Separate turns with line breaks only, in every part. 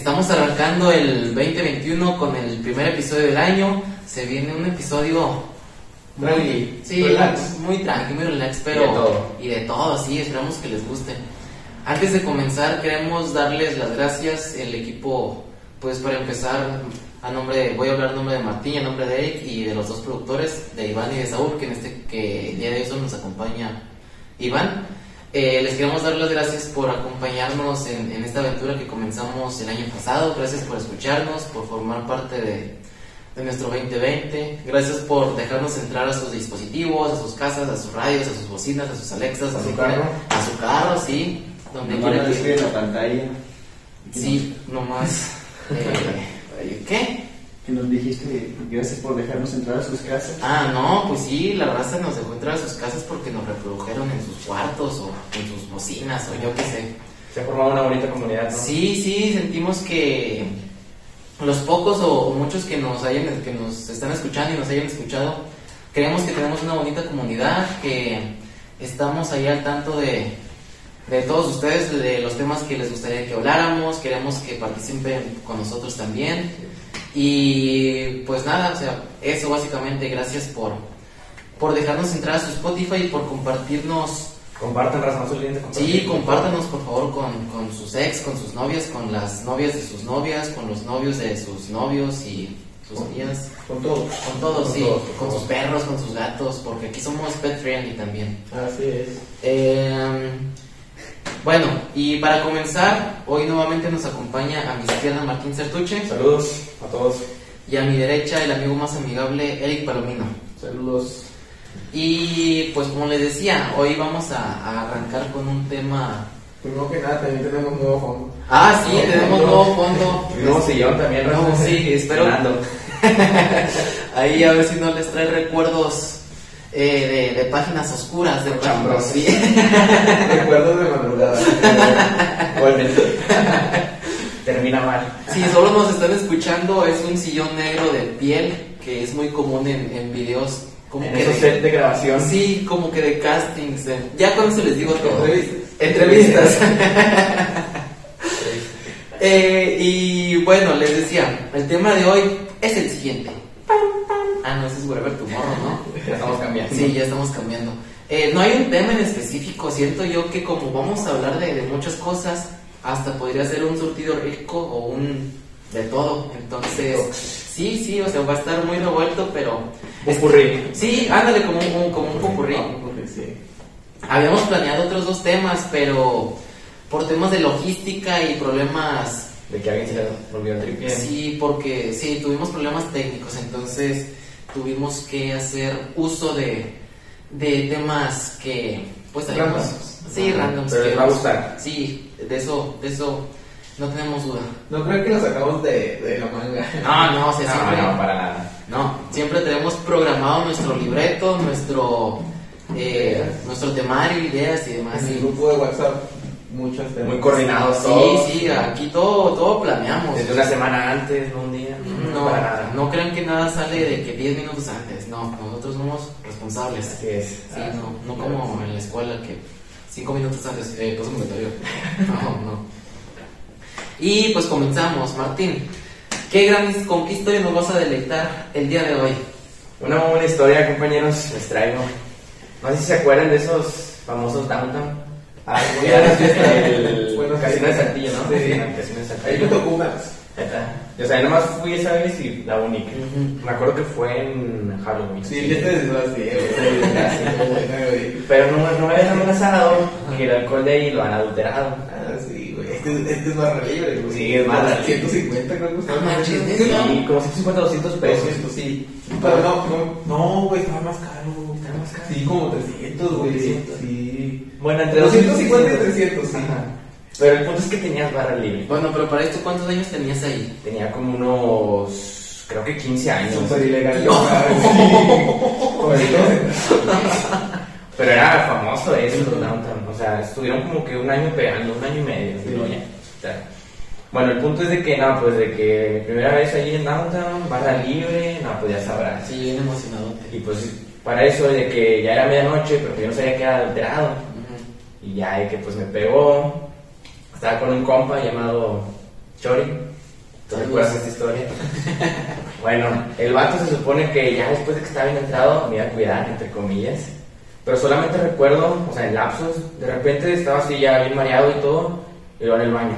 Estamos arrancando el 2021 con el primer episodio del año. Se viene un episodio
Tranqui,
sí,
relax.
muy tranqui, muy relax, pero
Y de todo.
y de todo, sí, esperamos que les guste. Antes de comenzar, queremos darles las gracias el equipo, pues para empezar, a nombre de- voy a hablar a nombre de Martín, a nombre de Eric y de los dos productores, de Iván y de Saúl, que en este que el día de hoy nos acompaña Iván. Eh, les queremos dar las gracias por acompañarnos en, en esta aventura que comenzamos el año pasado. Gracias por escucharnos, por formar parte de, de nuestro 2020. Gracias por dejarnos entrar a sus dispositivos, a sus casas, a sus radios, a sus bocinas, a sus Alexas,
A su carro.
A su carro, sí. Donde
Nomás
quiera
no
que-
la pantalla.
Sí, nomás. eh, ¿Qué?
Que nos dijiste gracias por dejarnos entrar a sus casas.
Ah, no, pues sí, la raza nos dejó entrar a sus casas porque nos reprodujeron en sus cuartos o en sus bocinas o yo qué sé.
Se ha formado una bonita comunidad, ¿no?
Sí, sí, sentimos que los pocos o, o muchos que nos hayan, que nos están escuchando y nos hayan escuchado, creemos que tenemos una bonita comunidad, que estamos ahí al tanto de, de todos ustedes, de los temas que les gustaría que habláramos, queremos que participen con nosotros también. Y pues nada, o sea, eso básicamente, gracias por, por dejarnos entrar a su Spotify y por compartirnos
Compartan, raza, no olviden.
Sí, compártanos por favor con, con sus ex, con sus novias, con las novias de sus novias, con los novios de sus novios y sus tías,
Con todos.
con todos,
Con
sí,
todos,
con sus perros, con sus gatos, porque aquí somos pet friendly también.
Así es.
Eh, bueno, y para comenzar, hoy nuevamente nos acompaña a mi izquierda Martín Certuche
Saludos a todos.
y a mi derecha el amigo más amigable Eric Palomino.
Saludos.
Y pues como les decía, hoy vamos a, a arrancar con un tema...
Primero que nada, también tenemos nuevo fondo.
Ah, sí,
Nuevo
tenemos
fondo.
nuevo fondo.
Y nuevo sillón también,
No, sí, espero. Ahí a ver si no les trae recuerdos eh, de, de páginas oscuras de.
Chambrosos.
Sí.
Recuerdos de madrugada.
Igualmente. Termina mal.
Si solo nos están escuchando, es un sillón negro de piel que es muy común en, en videos. Como
En
que
esos
de,
set de grabación.
Sí, como que de castings. ya con eso les digo todo.
Entrevistas.
Entrevistas. Eh, y bueno, les decía, el tema de hoy es el siguiente. Ah, no, ese es Wherever Tomorrow, ¿no?
Ya estamos cambiando.
Sí, ya estamos cambiando. Eh, no hay un tema en específico, siento yo que como vamos a hablar de, de muchas cosas, hasta podría ser un surtido rico o un de todo. Entonces, sí, sí, o sea, va a estar muy revuelto, pero...
Popurrí.
Sí, ándale como un, como un popurrí.
Sí.
Habíamos planeado otros dos temas, pero por temas de logística y problemas
De que alguien se le volvió el tripié.
Sí, porque sí, tuvimos problemas técnicos, entonces tuvimos que hacer uso de, de temas que, pues,
Randoms.
Sí, randoms.
pero les va a gustar.
Sí, de eso, de eso no tenemos duda.
No creo que lo sacamos de, de la manga.
No, no, o sea,
No,
siempre,
no, para nada.
no, siempre tenemos programado nuestro libreto, nuestro, eh, nuestro temario, ideas y demás.
En el grupo de WhatsApp, muchos temas.
Muy coordinados todos.
Sí, sí, aquí todo, todo planeamos.
Desde una semana antes, no un día.
No,
para nada.
no crean que nada sale de que 10 minutos antes. No, nosotros somos responsables.
Así es.
Sí,
Ah,
no, no como en la escuela que 5 minutos antes, eh, paso comentario. No, no. Y pues comenzamos, Martín. ¿Qué gran con qué historia nos vas a deleitar el día de hoy?
Una muy buena historia, compañeros, les traigo. No sé si se acuerdan de esos famosos downtown.
Ah, Buenas
casino de. Saltillo, ¿no?
Sí.
El casino de
Ahí
Saltillo.
me tocó.
O sea, yo nomás fui esa vez y la única.
Ujú.
Me acuerdo que fue en Halloween.
Sí, fiesta de disfraz, sí, güey. Güey.
Pero no, no me habían amenazado que el alcohol de ahí lo han adulterado.
Ah, sí, güey. Este, este es barra libre, güey.
Sí, es barra libre.
150, creo que
No
estaba.
manches,
Sí.
Sí, como 150 200 pesos.
200, sí. Pero no, no, no, güey, estaba más caro.
Estaba más caro.
Sí, como 300, güey.
300.
Sí.
Bueno, entre
250 y 300, sí.
Pero el punto es que tenías barra libre.
Bueno, pero para esto, ¿cuántos años tenías ahí?
Tenía como unos, creo que 15 años.
Súper ilegal.
No.
Sí.
Pero era famoso eso, Downtown. O sea, estuvieron como que un año pegando, un año y medio.
Sí.
O sea, bueno, el punto es de que, no, pues de que primera vez allí en Downtown, barra libre, no, pues ya sabrás.
Sí, bien emocionado.
Y pues para eso de que ya era medianoche, pero que yo no sabía que era alterado.
Ujú.
Y ya de que pues me pegó. Estaba con un compa llamado Chori. ¿Tú recuerdas esta historia? bueno, el vato se supone que ya después de que estaba bien entrado me iba a cuidar, entre comillas. Pero solamente recuerdo, o sea, en lapsos, de repente estaba así ya bien mareado y todo, y luego en el baño.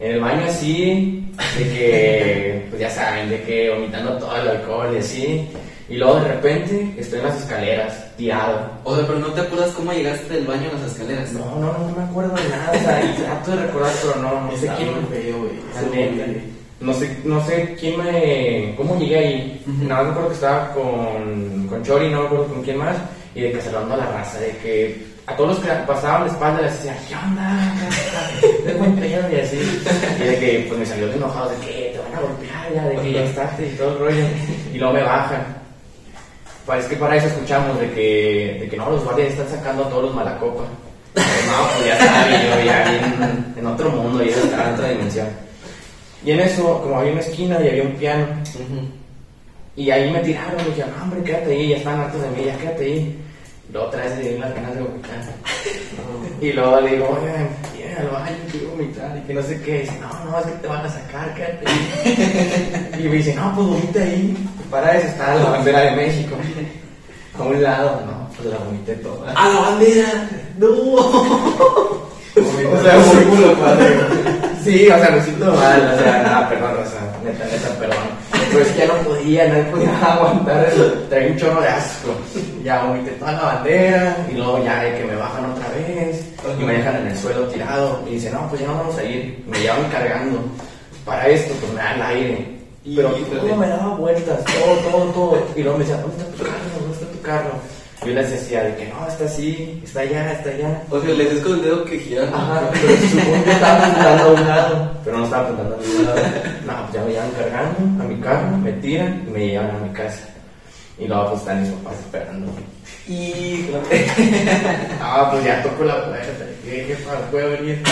En el baño así, de que, pues ya saben, de que vomitando todo el alcohol y así. Y luego de repente estoy en las escaleras, tirado.
O sea, pero no te acuerdas cómo llegaste del baño a las escaleras.
No, no, no me acuerdo de nada. O sea, y trato de recordar, pero no, no sé quién.
muy feo, güey.
No sé, no sé quién me. ¿Cómo llegué ahí? Nada más me acuerdo que estaba con, con Chori, no me acuerdo con quién más. Y de que saludando a la raza, de que a todos los que pasaban la espalda les decían, ¿qué onda? De buen pedo y así. Y de que pues me salió de enojado, de que te van a golpear ya, de que ya estás y todo el rollo. Y luego me bajan. Parece que para eso escuchamos de que, de que no, los guardias están sacando a todos los malacopas. Pero no, pues ya estaba yo ya bien en otro mundo, ya estaba en otra dimensión. Y en eso, como había una esquina y había un piano, y ahí me tiraron, me dijeron, no, hombre, quédate ahí, ya están hartos de mí, ya quédate ahí. Y luego otra vez le di las ganas de vomitar. Y luego le digo, oigan, vienen al baño, quiero vomitar, y que no sé qué. Y dice, no, no, es que te van a sacar, quédate ahí. Y me dice, no, pues vomita ahí. Para eso está la bandera de México. A un lado, no, pues la vomité toda.
¡A la bandera! ¡No!
O sea, muy culo, padre. Sí, o sea, me siento mal, o sea, nada, perdón, o sea, neta, neta, perdón. Pero es que ya no podía, no podía aguantar eso, traía un chorro de asco. Ya vomité toda la bandera, y luego ya de que me bajan otra vez, y me dejan en el suelo tirado, y dicen, no, pues ya no vamos a ir, me llevan cargando. Para esto, pues me dan el aire. Pero todo me daba vueltas, todo, todo, todo. Y luego me decían, ¿dónde está tu carro? ¿Dónde está tu carro? Y yo les decía de que no, está así, está allá, está allá.
O sea, le dices con el dedo que gira.
Ajá, pero se supone que estaba apuntando a un lado, pero no estaba apuntando a ningún lado. No, pues ya me llevan cargando a mi carro, me tiran y me llevan a mi casa. Y luego pues están mis papás esperando. Y ah, pues ya toco la puerta. ¿Qué, qué pasa? ¿Puedo venir?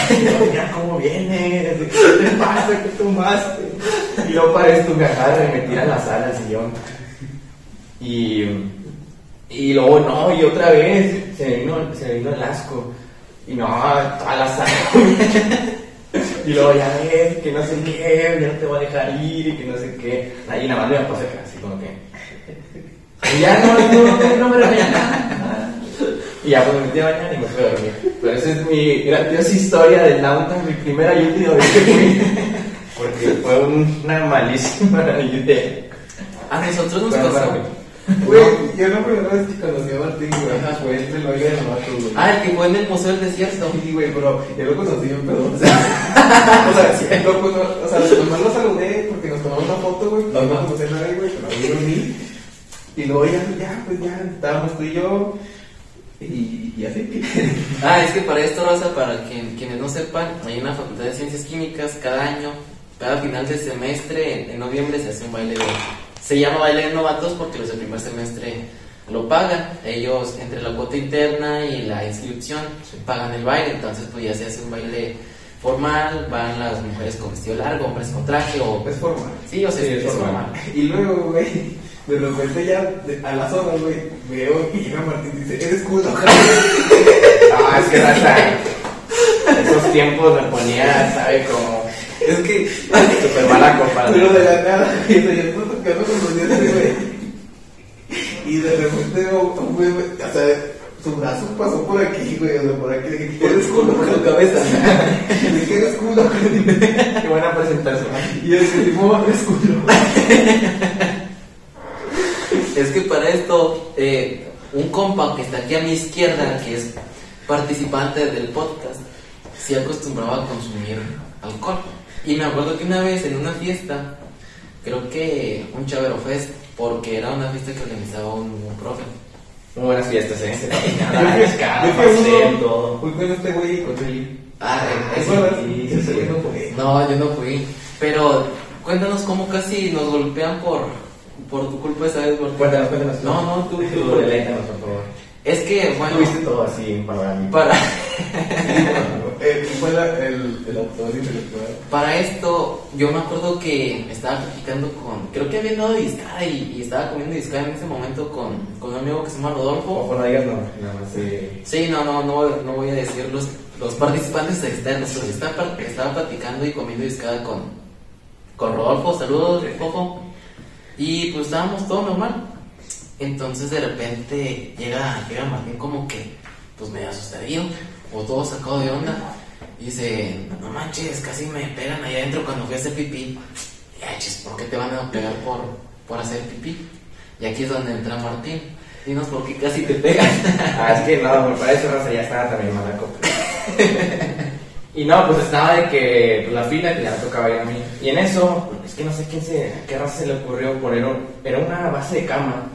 ¿cómo vienes? ¿Qué te pasa? ¿Qué tomaste? Y luego para esto me agarran y me tiran la sala al sillón. Y, y luego no, y otra vez se vino, se vino el asco. Y no, toda la sala. y luego ya ves que no sé qué, ya no te voy a dejar ir y que no sé qué. Ahí nada más me puse así como que. Y ya no, no, no, no me regañan. Y ya pues me metí a bañar y me fui a dormir. Pero esa es mi grandiosa historia del downtown, mi primera y última vez que fui. Porque fue un- una malísima idea.
A nosotros nos pasó.
para mí.
Güey, yo la primera vez que conocí a Martín, güey, fue el baile de Mato, güey.
Ah, el que fue en el Museo del Desierto.
Sí, güey, pero yo lo conocí bien, perdón. O sea, o sea, sí, lo cono- o sea, nomás lo saludé porque nos tomamos una foto, güey. No
Ajá.
me conocía a nadie, güey, pero lo vi. Y luego ya, ya, pues ya, estábamos tú y yo. Y, y así.
Ah, es que para esto, Rosa, para quien- quienes no sepan, hay una facultad de ciencias químicas cada año, cada final de semestre, en, en noviembre se hace un baile de. Se llama baile de novatos porque los del primer semestre lo pagan. Ellos, entre la cuota interna y la inscripción, pagan el baile. Entonces, pues ya se hace un baile formal, van las mujeres con vestido largo, hombres con traje o.
Es formal.
Sí, o sea,
Sí,
es,
es
es
formal.
formal.
Y luego, güey, de repente ya de- a las horas, güey, veo que llega Martín y dice, eres culo,
Ah, es que raza. Esos tiempos me ponía, ¿sabe? Como
Es que,
super mala
pero de la nada, y yo estoy tocando con los dientes, güey. Y de repente veo, güey, güey, o sea, su brazo pasó por aquí, güey, o sea, por aquí, que eres culo,
Con cabeza.
De que eres culo.
Qué buena presentación.
Y dije, tipo, eres culo.
Es que para esto, eh, un compa que está aquí a mi izquierda, que es participante del podcast, sí acostumbraba a consumir alcohol. Y me acuerdo que una vez en una fiesta, creo que un Chavero Fest, porque era una fiesta que organizaba un, un profe.
Muy buenas fiestas, ¿eh?
Fui- con este güey con.
Ah.
No,
yo no fui. Pero cuéntanos cómo casi nos golpean por, por tu culpa esa vez. Martín.
Cuéntanos, cuéntanos.
No, no, tú, tú.
Por favor.
Es que, bueno,
Tuviste todo así en panorama.
para...
Eh, fue la- el, el autor intelectual?
Para esto, yo me acuerdo que estaba platicando con. Creo que había dado discada y, y estaba comiendo discada en ese momento con, con un amigo que se llama Rodolfo.
Ojo, no digas no, nada más. eh,
Sí, no, no, no, no voy a decir los, los participantes externos, pero sí estaba, estaba platicando y comiendo discada con, con Rodolfo. Saludos, Rodolfo. Y pues estábamos todo normal. Entonces de repente llega, llega Martín como que, pues medio asustadillo, o todo sacado de onda. Y dice, no manches, casi me pegan allá adentro cuando fui a hacer pipí. Y ay, chis, ¿por qué te van a pegar por, por hacer pipí? Y aquí es donde entra Martín. Dinos por qué casi te pegan.
Ah, es que no, para eso Raza ya estaba también mala copa. Y no, pues estaba de que pues, la fila que ya me tocaba ir a mí. Y en eso, es que no sé quién se, a qué raza se le ocurrió poner un, era una base de cama.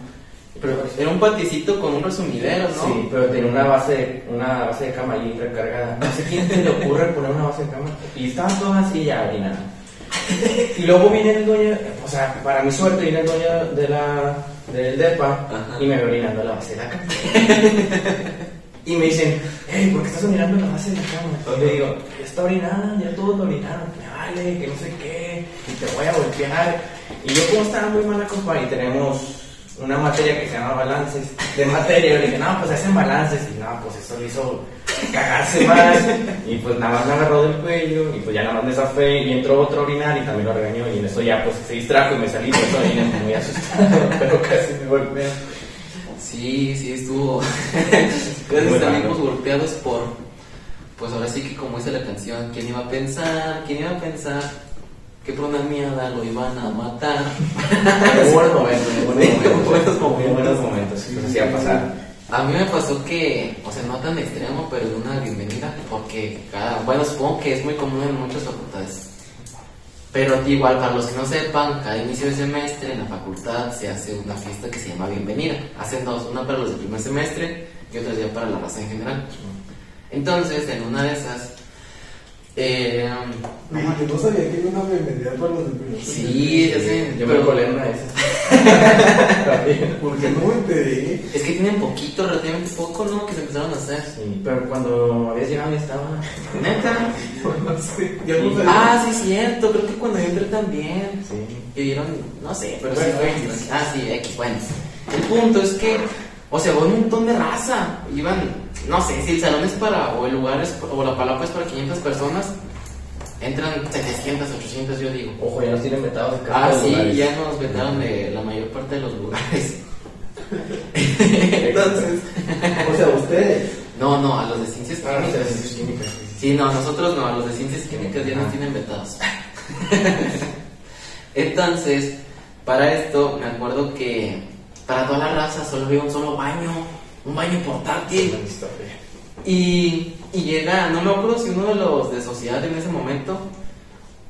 Pero era un paticito con un resumidero, ¿no?
Sí, pero tenía una base, una base de cama ahí recargada. No sé quién se le ocurre poner una base de cama. Y estaban todas así ya y nada. Y luego viene el dueño, o sea, para mi suerte viene el dueño de la, del DEPA
Ajá.
y me ve orinando la base de la cama. Y me dicen, hey, ¿por qué estás orinando en la base de la cama? Y le digo, ya está orinada, ya todos lo orinaron, me vale, que no sé qué, y te voy a golpear. Y yo como estaba muy mala compa y tenemos una materia que se llama balances, de materia, yo le dije, no, pues hacen balances, y no, pues eso le hizo cagarse más, y pues nada más me agarró del cuello, y pues ya nada más me zafé, y entró otro orinar, y también lo regañó, y en eso ya pues se distrajo y me salí, pues oriné muy asustado, pero casi me golpeó.
Sí, sí, estuvo. Casi salimos
raro.
golpeados por. Pues ahora sí que, como dice la canción, ¿quién iba a pensar? ¿Quién iba a pensar que por una mierda lo iban a matar?
Muy buenos momentos, buenos momentos.
buenos momentos.
buenos momentos, pues así va a pasar.
A mí me pasó que, o sea, no tan extremo, pero de una bienvenida, porque cada, bueno, supongo que es muy común en muchas facultades. Pero igual, para los que no sepan, cada inicio de semestre en la facultad se hace una fiesta que se llama bienvenida. Hacen dos, una para los del primer semestre y otra ya para la raza en general. Entonces, en una de esas, eh,
No, yo no sabía que había una bienvenida para los primer
sí, ya sé,
Yo me colé una de esas. También.
¿Por qué no me enteré?
es que tienen poquito, relativamente poco, ¿no? Que se empezaron a hacer.
Sí, pero cuando habías llegado ya estaba.
Neta.
No sé, ya no sabía.
Ah, sí, cierto, creo que cuando yo entré también.
Sí.
Y dieron, no sé, pero
Bueno,
sí.
X.
Ah, sí, X, bueno. El punto es que, o sea, hubo un montón de raza. Iban, no sé si el salón es para, o el lugar es, o la palapa es para 500 personas. Entran 700, 800, yo digo.
Ojo, ya nos tienen metados de
Ah,
cada
sí,
lugares.
ya nos vetaron de la mayor parte de los lugares.
Entonces, o sea, ustedes.
No, no, a los de ciencias
Ah, no,
químicas.
ciencias químicas.
Sí, no, nosotros no, a los de ciencias químicas ya nos
Ah.
tienen vetados. Entonces, para esto me acuerdo que para toda la raza solo había un solo baño, un baño portátil. Y, y llega, no me acuerdo si uno de los de sociedad en ese momento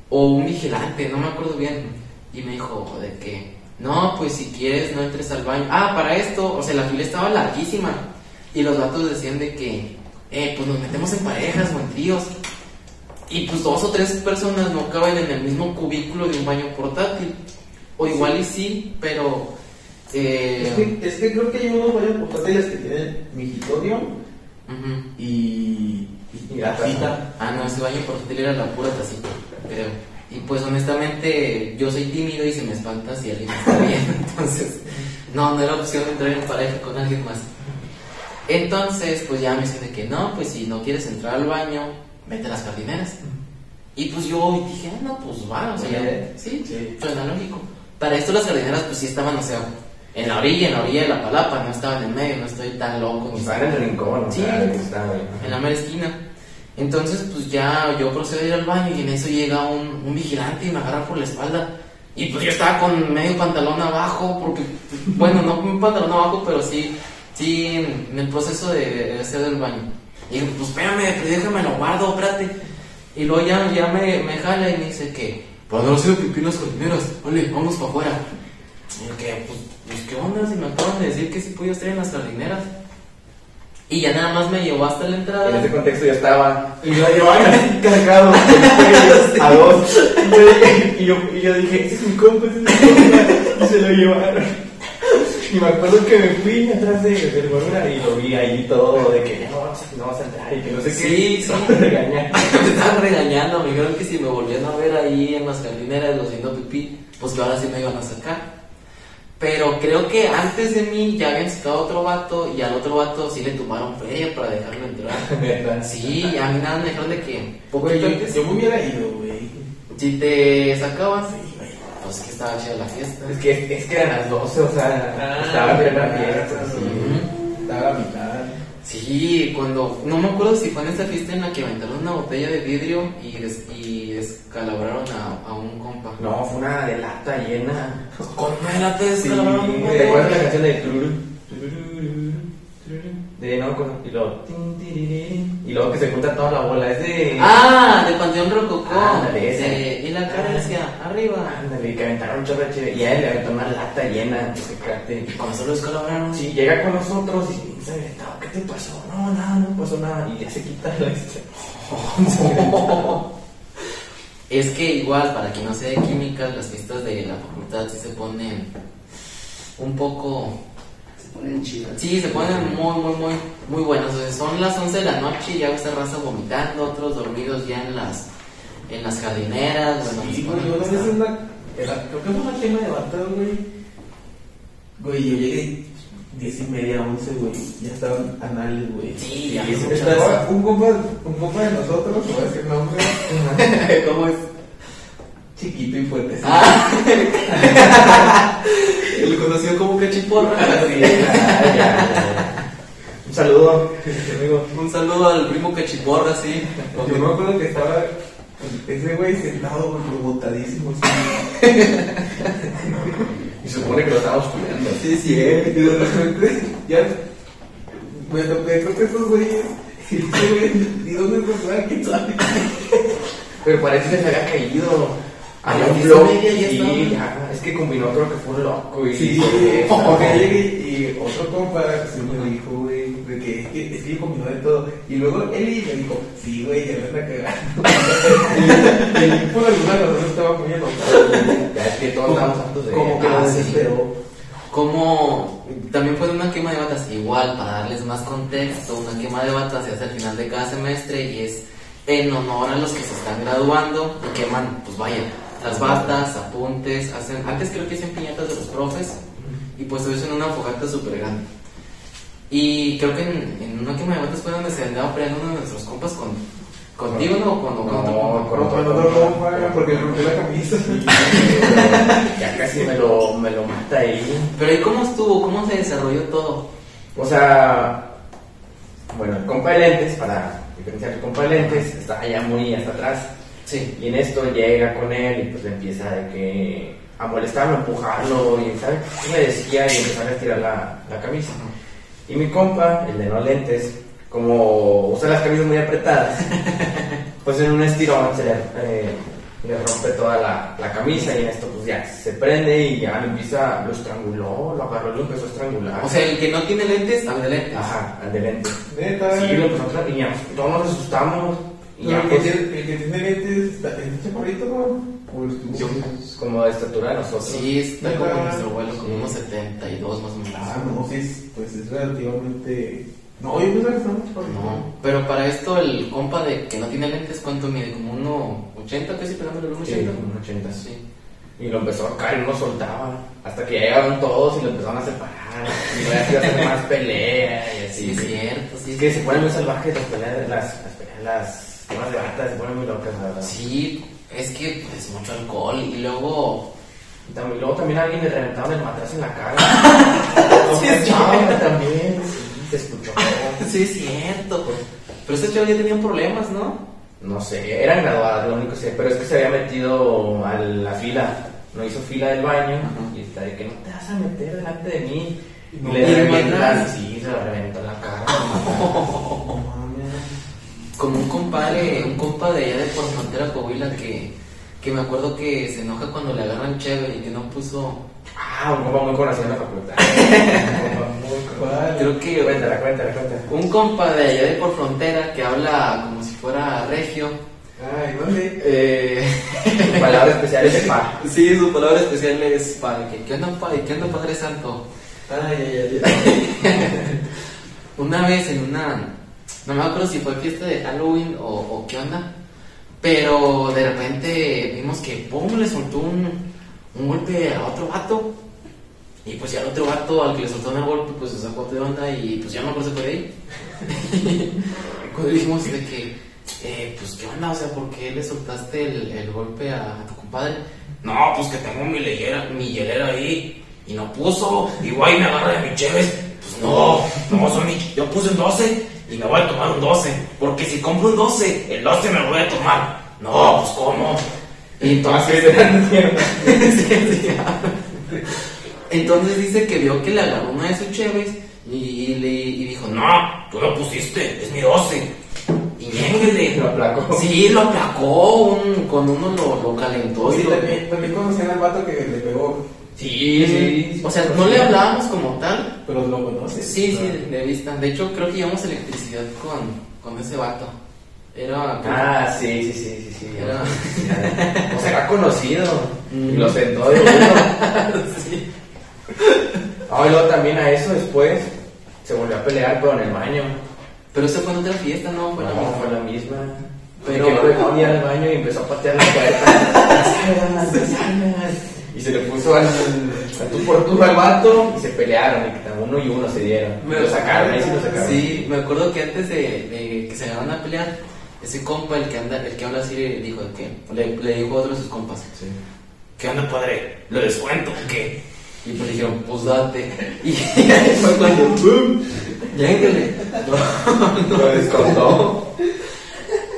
o un vigilante, no me acuerdo bien. Y me dijo de que, no, pues si quieres no entres al baño. Ah, para esto, o sea, la fila estaba larguísima. Y los vatos decían de que, eh, pues nos metemos en parejas o en tríos. Y pues dos o tres personas no caben en el mismo cubículo de un baño portátil. O igual y sí, pero... eh,
Es que, es que creo que hay unos baños portátiles que tienen migitorio
ujú.
y, y la tacita.
Ah, no, ese baño portátil era la pura tacita, creo. Y pues honestamente, yo soy tímido y se me espanta si alguien está bien. Entonces, no, no era opción entrar en pareja con alguien más. Entonces, pues ya me dicen que no, pues si no quieres entrar al baño, vete a las jardineras. Y pues yo dije, ah, no, pues va, o sea, sí,
Sí.
suena lógico. Para esto las jardineras, pues sí estaban, o sea, en la orilla, en la orilla de la palapa, no estaban en medio, no estoy tan loco ni
Estaba en el rincón,
Sí.
estaba ahí.
en la mera esquina. Entonces, pues ya yo procedo a ir al baño y en eso llega un, un vigilante y me agarra por la espalda. Y pues yo estaba con medio pantalón abajo, porque, bueno, no con un pantalón abajo, pero sí, sí, en el proceso de, hacer del baño. Y digo, pues espérame, pues déjame lo guardo, espérate. Y luego ya, ya me, me jala y me dice que, para no hacer pipí las jardineras, vale, vamos para afuera. Y yo que, pues, pues, ¿qué onda? Si me acaban de decir que sí podía estar en las jardineras. Y ya nada más me llevó hasta la entrada.
En ese contexto yo estaba.
Y yo llevaban así cargado.
a dos. Y yo, dije- y yo, dije, ese es mi compa, ese es mi compa. Y se lo llevaron. Y me acuerdo que me fui atrás de, del Gorura y lo vi ahí todo, de que ya no vamos a, no vamos a entrar y que no sé qué.
Sí, sí.
Me
estaban regañando, me dijeron que si me volvían a ver ahí en las jardineras los haciendo pipí, pues que ahora sí me iban a sacar. Pero creo que antes de mí ya habían sacado otro vato y al otro vato sí le tomaron feria para dejarlo entrar. Sí, a mí nada me dijeron de que poquito
yo,
antes,
yo me hubiera ido, güey.
si te sacaban,
Sí, güey.
pues que estaba chida la fiesta.
Es que, es que eran las 12, o sea,
Ah,
estaba en plena
verdad,
fiesta.
sí. Estaba a la mitad.
Sí, cuando, no me acuerdo si fue en esa fiesta en la que aventaron una botella de vidrio y, des- y descalabraron a, a un compa.
No, fue una de lata llena.
Con una lata de
Sí,
descalabraron un
güey.
¿Te acuerdas la canción de Tururú? De no, con- y luego tin, tirirín, y luego que se junta toda la bola, es de
Ah, de Panteón Rococó.
Ándale, ese.
de- y la carencia, arriba.
Ándale, que aventaron un chorro de chévere, y a él le aventó una lata llena de.
Y cuando solo descalabraron.
Sí, llega con nosotros y se aventado, ¿qué te pasó? No, nada, no pasó nada, y ya se quita la este.
Es que igual, para quien no sea de químicas, las fiestas de la facultad sí se ponen un poco...
Ponen chidas.
Sí, se ponen muy, muy, muy, muy buenas. O sea, son las 11 de la noche y ya ves a raza vomitando, otros dormidos ya en las, en las jardineras. Bueno,
Sí,
ponen
yo una vez una. era- creo que fue una quema de batas, güey. Güey, yo llegué 10 y media, 11, güey. Ya estaban anales, güey.
Sí, ya me
estaba un compa, un compa de nosotros, no voy a decir nombre. ¿Cómo es? Chiquito y fuerte.
Ah. El conocido como cachiporra.
Sí, ya, ya, ya. Un saludo, amigo.
Un saludo al primo cachiporra, sí.
Yo me acuerdo que estaba ese güey sentado, güey, botadísimo. así.
Y se supone que lo estábamos cuidando.
Sí, sí, eh. Y de repente, ya. Me topé, estos güeyes. Y ese güey, ¿y dónde encontraron? ¿Quién sabe?
Pero parece que se había caído. Había un
y
blog.
media ya
es que combinó, creo que fue loco. Y
Sí, porque llegué y otro compa se me dijo, güey, de que es que que combinó de todo. Y luego él me dijo, sí, güey, ya me anda cagando. y el por alguna razón estaba muy enojado.
Ya es que todos estábamos hartos de
Como que
Ah, sí. Como también fue una quema de batas, igual para darles más contexto, una quema de batas se hace al final de cada semestre y es en honor a los que se están graduando y queman, pues vaya, las batas, apuntes, hacen, antes creo que hacían piñatas de los profes y pues eso en una fogata súper grande. Y creo que en, en una quema de batas fue donde se andaba peleando uno de nuestros compas con, contigo, ¿no? Con, con otro
No,
compa.
con
Con otro compa, porque le rompió la camisa.
Ya casi me lo, me lo mata ahí.
Pero ¿y cómo estuvo? ¿Cómo se desarrolló todo?
O sea, bueno, el compa de lentes, para diferenciar el compa de lentes, está allá muy hasta atrás.
Sí.
Y en esto llega con él y pues le empieza de que a molestarlo, a empujarlo y ¿sabes me decía? Y empezar a estirar la, la camisa. Y mi compa, el de no lentes, como usa las camisas muy apretadas, pues en un estirón se le, eh, le rompe toda la, la camisa y en esto pues ya se prende y ya lo empieza, lo estranguló, lo agarró y lo empezó a estrangular.
O sea, el que no tiene lentes, habla de lentes.
Ajá, al de lentes.
Neta.
Sí, lo empezó a todos nos asustamos. Y
el que
pues,
tiene, el que tiene lentes, ¿está- ¿es chaparrito, no? ¿O es
yo, como de estatura de nosotros.
Sí, está como nuestro como
Sí.
unos 72 más o menos.
Ah, no, sí, es- pues es relativamente. No, yo pensaba que estaba más chaparrito.
No, pero para esto el compa de que no tiene lentes, ¿cuánto mide? Como 1,80 casi pegándole el 1,80.
Sí, como 80.
Sí.
Y lo empezó a caer y no lo soltaba. Hasta que ya llegaron todos y lo empezaron a separar. Y a hacer más pelea y así.
Sí, es cierto, sí.
Es que se ponen muy salvajes las peleas, las, las peleas, las temas de bata, se ponen muy locas, la verdad.
Sí, es que pues mucho alcohol y luego...
Y también, luego también alguien le reventaron el matraz en la cara.
Sí, es cierto.
también, sí, se escuchó.
Sí, es cierto. Pero esos chavos ya tenían problemas, ¿no?
No sé, eran graduadas, lo único que sé, pero es que se había metido a la fila, no hizo fila del baño
Ajá.
y está de que no te vas a meter delante de mí. Y
No,
le revientan, sí, se reventó en la cara.
Como un compadre, un compa de allá de por Frontera Coahuila que, que me acuerdo que se enoja cuando le agarran chévere y que no puso...
Ah, un compa muy conocido en la facultad.
Creo que...
Cuéntala, cuéntala, cuéntala.
Un compa de allá de por Frontera que habla como si fuera regio.
Ay, ¿dónde?
Eh...
Su palabra especial es pa.
Sí, su palabra especial es padre. ¿Qué, onda, padre? ¿Qué onda, Padre Santo?
Ay, ay, ay.
una vez en una. No me acuerdo si fue fiesta de Halloween o, o qué onda. Pero de repente vimos que pum le soltó un, un golpe a otro vato. Y pues ya el otro vato al que le soltó el golpe, pues se sacó de onda y pues ya no se fue de ahí. Cuando dijimos de que, eh, pues qué onda, o sea, ¿por qué le soltaste el, el golpe a, a tu compadre? No, pues que tengo mi leyera, mi hielera ahí y no puso. Y guay, me agarra de mi cheves. Pues no, no, son mi, yo puse un 12 y me voy a tomar un 12. Porque si compro un 12, el 12 me lo voy a tomar. No, pues cómo. Entonces. Entonces dice que vio que le agarró una de sus cheves y, le, y dijo, no, tú lo pusiste, es mi 12. Y ñénguele.
Lo aplacó.
Sí, lo aplacó, un- con uno lo, lo calentó.
Sí,
y lo-
también, también conocían al vato que le pegó,
Sí, sí. O sea, no le hablábamos como tal.
pero lo conoces.
Sí, sí, de vista. De hecho, creo que llevamos electricidad con, con ese vato. Era.
Ah, sí, sí, sí, sí, sí.
Era-
O sea, era conocido.
Mm.
Y lo sentó de uno.
sí.
Ah, y luego también a eso después se volvió a pelear, pero en el baño.
Pero eso fue en otra fiesta, ¿no? Fue la
No,
misma.
fue la misma.
Pero-
no dejó ir al baño y empezó a patear la puerta. y se le puso al, al tú por tú al vato y se pelearon. Y que uno y uno se dieron.
Me-
lo sacaron, ahí sí lo sacaron.
Sí, me acuerdo que antes de, de que se agarraran a pelear, ese compa, el que anda, el que habla así, le dijo que le, le dijo a otro de sus compas,
Sí.
¿qué onda padre? ¿Lo descuento o qué? Y pues le dijeron, pues date. Y ahí fue cuando, ¡boom! Lléguele.
Lo descontó.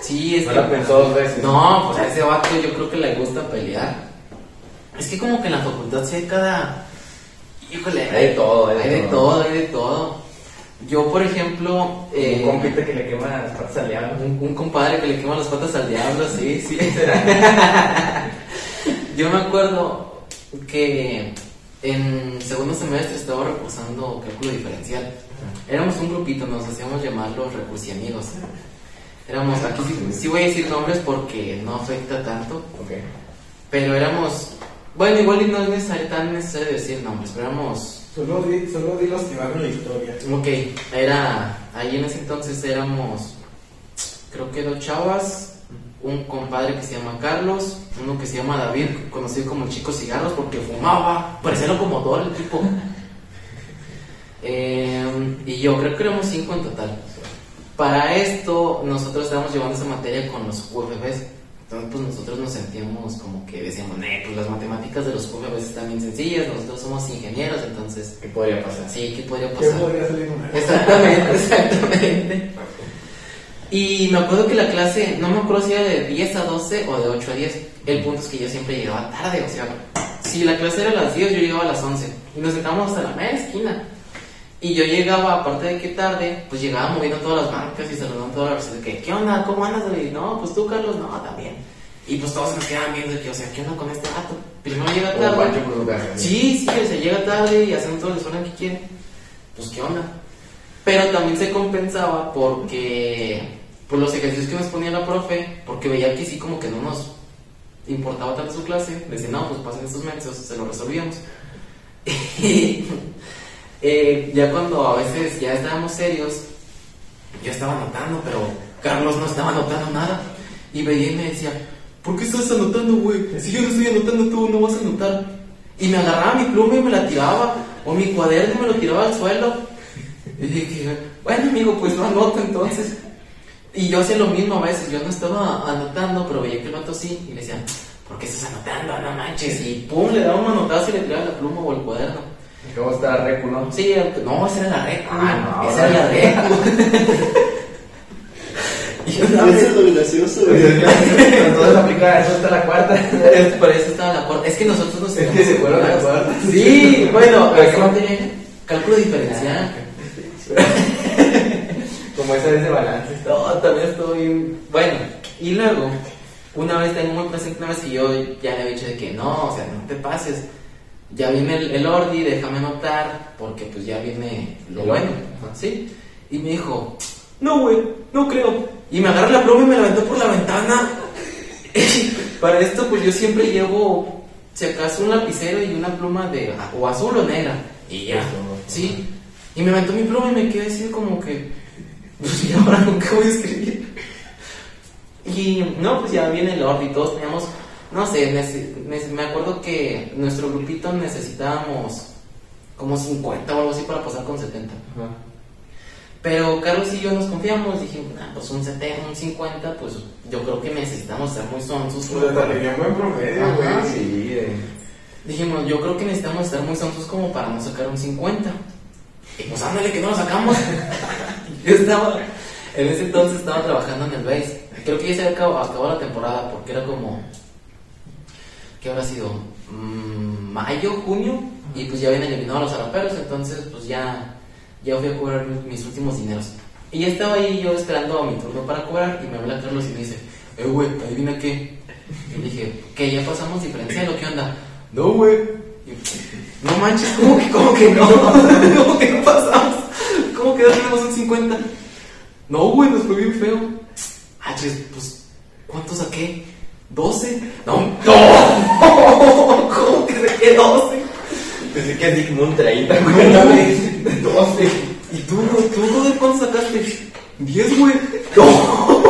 Sí, es
No
que-
la pensó dos veces.
No, pues a ese vato yo creo que le gusta pelear. Es que como que en la facultad sí hay cada... Híjole,
Hay de todo, hay de todo.
hay de todo. Yo, por ejemplo... eh,
Un compita que le quema las patas al diablo.
un, un compadre que le quema las patas al diablo, sí, sí. Yo me acuerdo que en segundo semestre estaba recursando cálculo diferencial. Éramos un grupito, nos hacíamos llamar los recursiamigos. Éramos, aquí sí, sí voy a decir nombres porque no afecta tanto,
Ok.
pero éramos, bueno, igual y no es necesario, tan necesario decir nombres, pero éramos
Solo di, solo di los que van en la historia.
Ok, era. Ahí en ese entonces éramos. Creo que dos chavas. Un compadre que se llama Carlos. Uno que se llama David, conocido como el Chico Cigarros porque fumaba. Parecía como todo el tipo. Eh, y yo creo que éramos cinco en total. Para esto, nosotros estábamos llevando esa materia con los UFBs. Entonces, pues nosotros nos sentíamos como que decíamos, "Nee, pues las matemáticas de los UFBs están bien sencillas. Nosotros somos ingenieros, entonces,
¿Qué podría pasar?
sí, ¿qué podría
¿Qué
pasar?
podría salir una?
Exactamente, exactamente. Y me acuerdo que la clase, no me acuerdo si era de 10 a 12 o de 8 a 10. El punto es que yo siempre llegaba tarde, o sea, si la clase era a las 10, yo llegaba a las 11. Y nos sentábamos hasta la mera esquina. Y yo llegaba, aparte de que tarde, pues llegaba moviendo todas las bancas y saludando a todas las personas. que, ¿Qué onda? ¿Cómo andas? Y no, pues tú, Carlos, no, también. Y pues todos nos quedaban viendo que, o sea, ¿qué onda con este gato? Primero llega tarde. Sí, sí, o sea, llega tarde y hacen todo el desorden que quieren. Pues, ¿qué onda? Pero también se compensaba porque, por los ejercicios que nos ponía la profe, porque veía que sí, como que no nos importaba tanto su clase, decía, no, pues pasen estos mensos, se lo resolvíamos. Eh, ya cuando a veces ya estábamos serios, yo estaba anotando, pero Carlos no estaba anotando nada. Y veía y me decía, ¿por qué estás anotando, güey? Si yo no estoy anotando, tú no vas a anotar. Y me agarraba mi pluma y me la tiraba, o mi cuaderno y me lo tiraba al suelo. Y dije, bueno, amigo, pues no anoto entonces. Y yo hacía lo mismo a veces, yo no estaba anotando, pero veía que el vato sí, y le decía, ¿por qué estás anotando? No manches. Y pum, le daba un manotazo y le tiraba la pluma o el cuaderno.
¿Cómo está Recu, no?
Sí, no, esa era la recu.
Ah, no,
esa era la recu. y estaba-
Eso es lo gracioso, güey.
Entonces aplica eso hasta la cuarta.
Es- Por eso estaba la cuarta. Es que nosotros nos
Es que se fueron a la cuarta.
Sí, bueno,
¿Pero qué materia era?
cálculo diferencial.
Como esa vez de balance.
No, también estoy. Bueno, y luego, una vez tengo muy presente, una vez que yo ya le había dicho de que no, o sea, no te pases. Ya viene el, el Ordi, déjame anotar, porque pues ya viene lo bueno,
Ordi.
¿sí? Y me dijo, no, güey, no creo. Y me agarró la pluma y me la aventó por la ventana. Para esto, pues yo siempre llevo si acaso un lapicero y una pluma de o azul o negra. Y ya, sí. Y me aventó mi pluma y me quedé así como que, pues y ahora nunca voy a escribir. Y no, pues ya viene el orden y todos teníamos, no sé, me acuerdo que nuestro grupito necesitábamos como 50 o algo así para pasar con 70.
Ajá.
Pero Carlos y yo nos confiamos, dijimos, nah, pues un 70, un 50, pues yo creo que necesitamos ser muy sonsos.
Pues hasta tenía buen promedio,
Ajá.
güey.
Sí, eh.
Dijimos, yo creo que necesitamos estar muy sonsos como para no sacar un 50. Y pues ándale que no lo sacamos. yo estaba, en ese entonces estaba trabajando en el base. Creo que ya se había acabado, acabado la temporada porque era como, ¿qué habrá sido? Mm, mayo, junio. Y pues ya habían eliminado a los araperos, entonces pues ya, ya fui a cobrar mis, últimos dineros. Y ya estaba ahí yo esperando a mi turno para cobrar y me habla Carlos y me dice, eh güey, adivina qué. Y dije, ¿qué? ¿Ya pasamos diferencial o qué onda? No, güey. No manches, ¿cómo que, cómo que no? ¿Cómo que no pasamos? ¿Cómo que ya tenemos un 50? No, güey, nos fue bien feo. Ah, pues, ¿cuánto saqué? ¿12? No, no, ¿cómo que saqué 12?
Pensé que como un 30,
No,
güey.
mames.
12.
¿Y tú, tú, Roder, cuánto sacaste? 10, güey. No.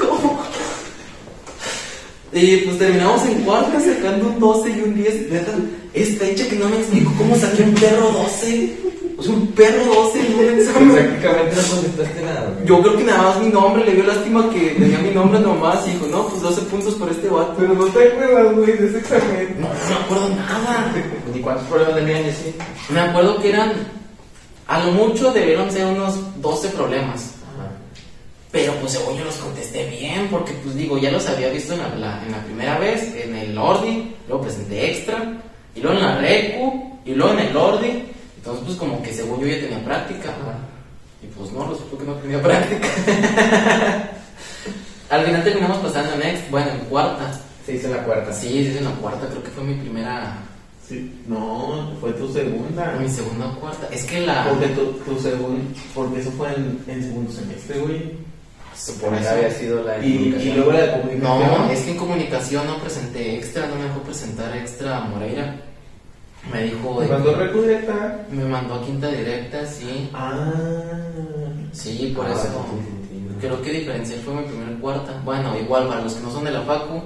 ¿Cómo? Y pues terminamos en cuarta sacando un 12 y un 10. Neta, es fecha que no me explico cómo saqué un perro 12. O sea, un perro 12 en un examen.
Prácticamente no contestaste nada, güey.
Yo creo que nada más mi nombre, le dio lástima que tenía mi nombre nomás y dijo, no, pues 12 puntos por este vato.
Pero no te acuerdas, güey, de ese examen.
No, no me acuerdo nada.
Ni cuántos problemas tenían y así.
Me acuerdo que eran, a lo mucho debieron ser unos 12 problemas.
Ajá.
Pero pues según yo los contesté bien, porque pues digo, ya los había visto en la, la- en la primera vez, en el Ordi, luego presenté extra, y luego en la Recu, y luego en el Ordi. Entonces pues como que según yo ya tenía práctica. Y pues no, resultó que no tenía práctica. Al final terminamos pasando en ex, bueno, en cuarta.
Se hizo la cuarta.
Sí, sí, en la cuarta, creo que fue mi primera,
Sí. No, fue tu segunda.
mi segunda o cuarta. Es que la...
Porque tu, tu segundo, porque eso fue en, en segundo semestre, güey.
Supongo que había sido la de
Y, y luego la de comunicación.
No, es que en comunicación no presenté extra, no me dejó presentar extra a Moreira. Me dijo.
¿Te
de
mandó recu directa?
me mandó a quinta directa, sí.
Ah.
Sí, por
Ah,
eso.
no.
Creo que diferencial fue mi primer cuarta. Bueno, igual para los que no son de la FACU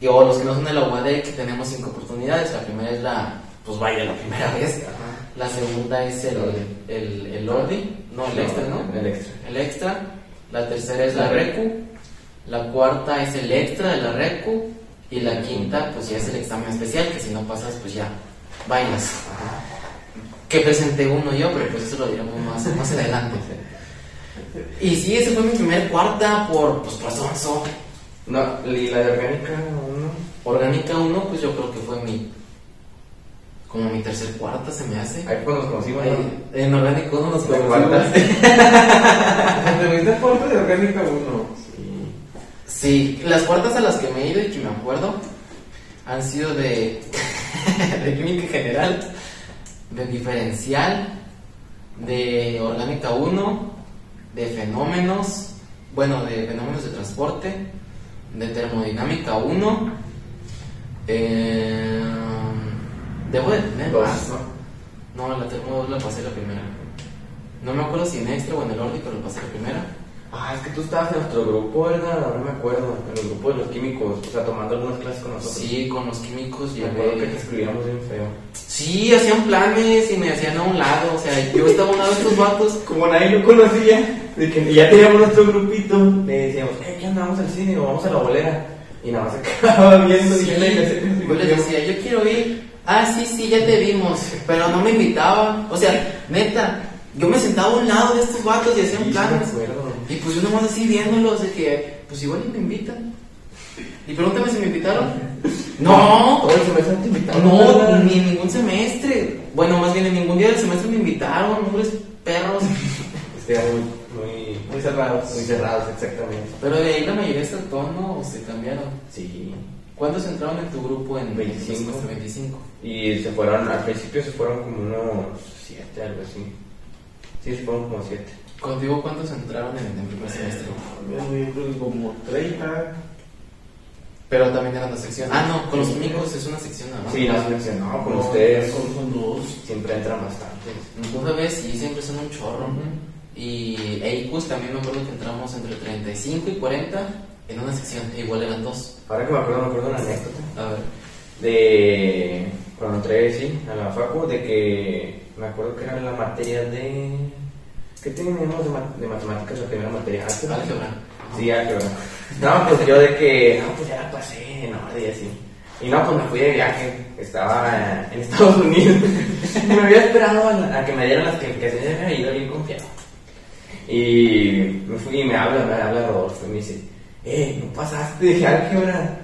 y o los que no son de la UADEC, que tenemos cinco oportunidades. La primera es la. Pues vaya, la primera vez.
Ajá.
La segunda es el, el, el Ordi, no, el extra, ¿no?
El extra.
El extra. La tercera es la Recu. La cuarta es el extra de la Recu. Y la quinta, pues ya es el examen especial, que si no pasas, pues ya bailas. Que presenté uno yo, pero pues eso lo diremos más, más adelante. Y sí, ese fue mi primer cuarta por, pues, por sonso.
No, y la de orgánica, uno.
Orgánica 1, pues yo creo que fue mi. Como mi tercer cuarta se me hace.
Ahí fue nos conocimos,
Ahí,
¿no?
en Orgánica 1 nos conocimos.
¿Te metiste cuarto de orgánica 1?
Sí.
Sí, las cuartas a las que me he ido y que me acuerdo han sido de, de química general, de diferencial, de orgánica 1, de fenómenos, bueno, de fenómenos de transporte, de termodinámica 1, eh, debo de tener
Dos,
más. No, la termo la pasé la primera. No me acuerdo si en extra o en el ordi, pero pasé la primera.
Ah, es que tú estabas en nuestro grupo, ¿verdad? No me acuerdo. En el grupo de los químicos, o sea, tomando algunas clases con nosotros.
Sí, con los químicos
Me acuerdo que te escribíamos bien feo.
Sí, hacían planes y me hacían a un lado. O sea, yo estaba a un lado de estos vatos.
Como nadie lo conocía, de que ya teníamos nuestro grupito, le decíamos, eh, ¿qué andamos al cine o vamos a la bolera? Y nada más se quedaba viendo
Sí,
y le
yo les decía, yo quiero ir. Ah, sí, sí, ya te vimos. Pero no me invitaban. O sea, neta, yo me sentaba a un lado de estos vatos y hacían
Sí, sí me
planes.
acuerdo.
Y pues yo nomás así viéndolos de que, pues igual y me invitan. Y pregúntame si me invitaron. No,
Todo el semestre te invitaron,
no, ni en ningún semestre. Bueno, más bien en ningún día del semestre me invitaron, hombres perros.
Este, muy, muy,
Muy cerrados.
muy cerrados, exactamente.
Pero de ahí la mayoría se tono o se cambiaron.
Sí.
¿Cuántos entraron en tu grupo en
25?
25.
Y se fueron, al principio se fueron como unos siete, algo así. Sí, se fueron como siete.
Contigo, ¿cuántos entraron en el primer semestre?
Yo creo que como 30.
Pero también eran dos secciones. Ah, no, con los químicos es una sección nada más.
Sí, no, selección, no, con ustedes
Son, son dos.
siempre entran bastantes.
Una vez sí, siempre son un chorro. Y EICUS también me acuerdo que entramos entre 35 y 40 en una sección. e Igual eran dos.
Ahora que me acuerdo, me acuerdo una anécdota.
A ver.
de cuando entré sí, a la facu de que me acuerdo que era la materia de ¿qué teníamos de, de matemáticas la primera materia? ¿Álgebra?
Álgebra.
Sí, álgebra. No, pues yo de que, no, pues ya la pasé, no, y así. Y no, pues me fui de viaje, estaba en Estados Unidos. y me había esperado a, a que me dieran las calificaciones, me había ido bien confiado. Y me fui y me habla, me habla Rodolfo y me dice, eh, no pasaste de álgebra.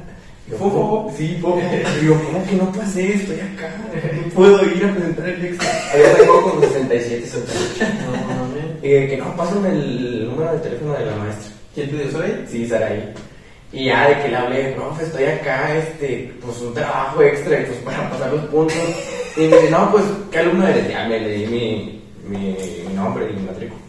Yo. Sí, fofo. Y Digo, ¿cómo que no pasé? Estoy acá. No puedo ir a presentar el extra. Había sacado con 67, 68.
No, no, no.
Y de que no, pásame el número de teléfono de la maestra.
¿Quién te dio ahí?
Sí, Saraí. Y ya de que le hablé, profe, estoy acá, este, pues un trabajo extra, y pues para pasar los puntos. Y me dice, no, pues, ¿qué alumno eres? Ya me leí mi, mi, mi nombre y mi matrícula.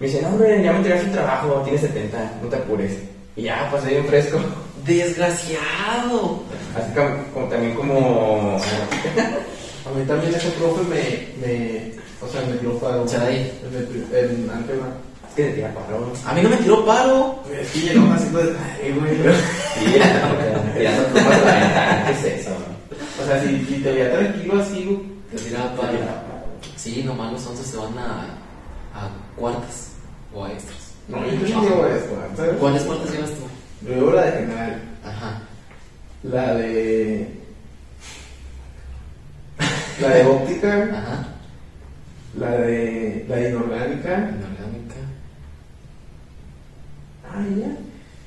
Me dice, no, hombre, ya me entregaste el trabajo, tienes 70, no te apures. Y ya, pasé bien fresco.
¡Desgraciado!
Así como, como- también como...
A mí también ese profe me, me o sea, me dio paro.
Charay.
En, el- en álgebra.
Es que te tira paro.
A mí no me tiró paro.
Es que así de, ay, güey.
Sí, tirando plumas a la ventana, ¿qué es eso?
O sea, si, si te veía tranquilo así, güey.
Te tiraba paro. Sí, nomás los 11 se van a, a cuartas o a extras.
No, yo no llevo esto, ¿sabes?
¿Cuáles cuartas llevas tú?
Yo llevo la de general,
Ajá.
la de. La de óptica,
Ajá.
La de. La inorgánica.
Inorgánica.
Ah, ya.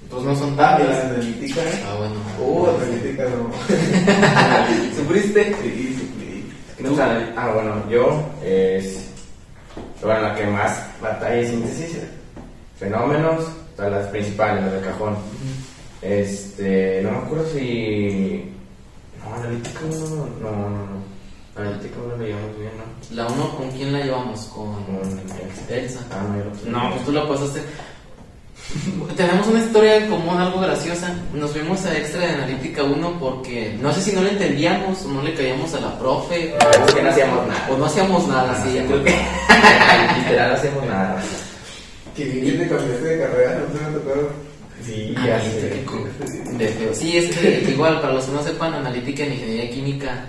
Pues no son
la
tantas.
de analítica.
Ah, bueno.
Oh, analítica no.
¿Sufriste?
Sí.
No, sea, ah, bueno, yo es. Bueno, la que más batalla y síntesis, fenómenos, o sea, las principales, las del cajón. Este, no me acuerdo si. No, analítica no, no, no, no. No. Analítica no la veíamos bien, ¿no?
La 1, ¿con quién la llevamos? Con
Con Elsa. Ah, no, yo lo sé.
No, pues tú la pasaste. Tenemos una historia en común, algo graciosa. Nos fuimos a extra de analítica 1 porque no sé si no le entendíamos o no le caíamos a la profe.
Es que no hacíamos nada.
O no hacíamos nada, sí. creo que-
Literal, no hacíamos nada.
Que bien te cambiaste de carrera, no se me tocó.
Sí,
Ah,
ya
sí,
sé.
De feo. Sí, es que igual, para los que no sepan, analítica en ingeniería química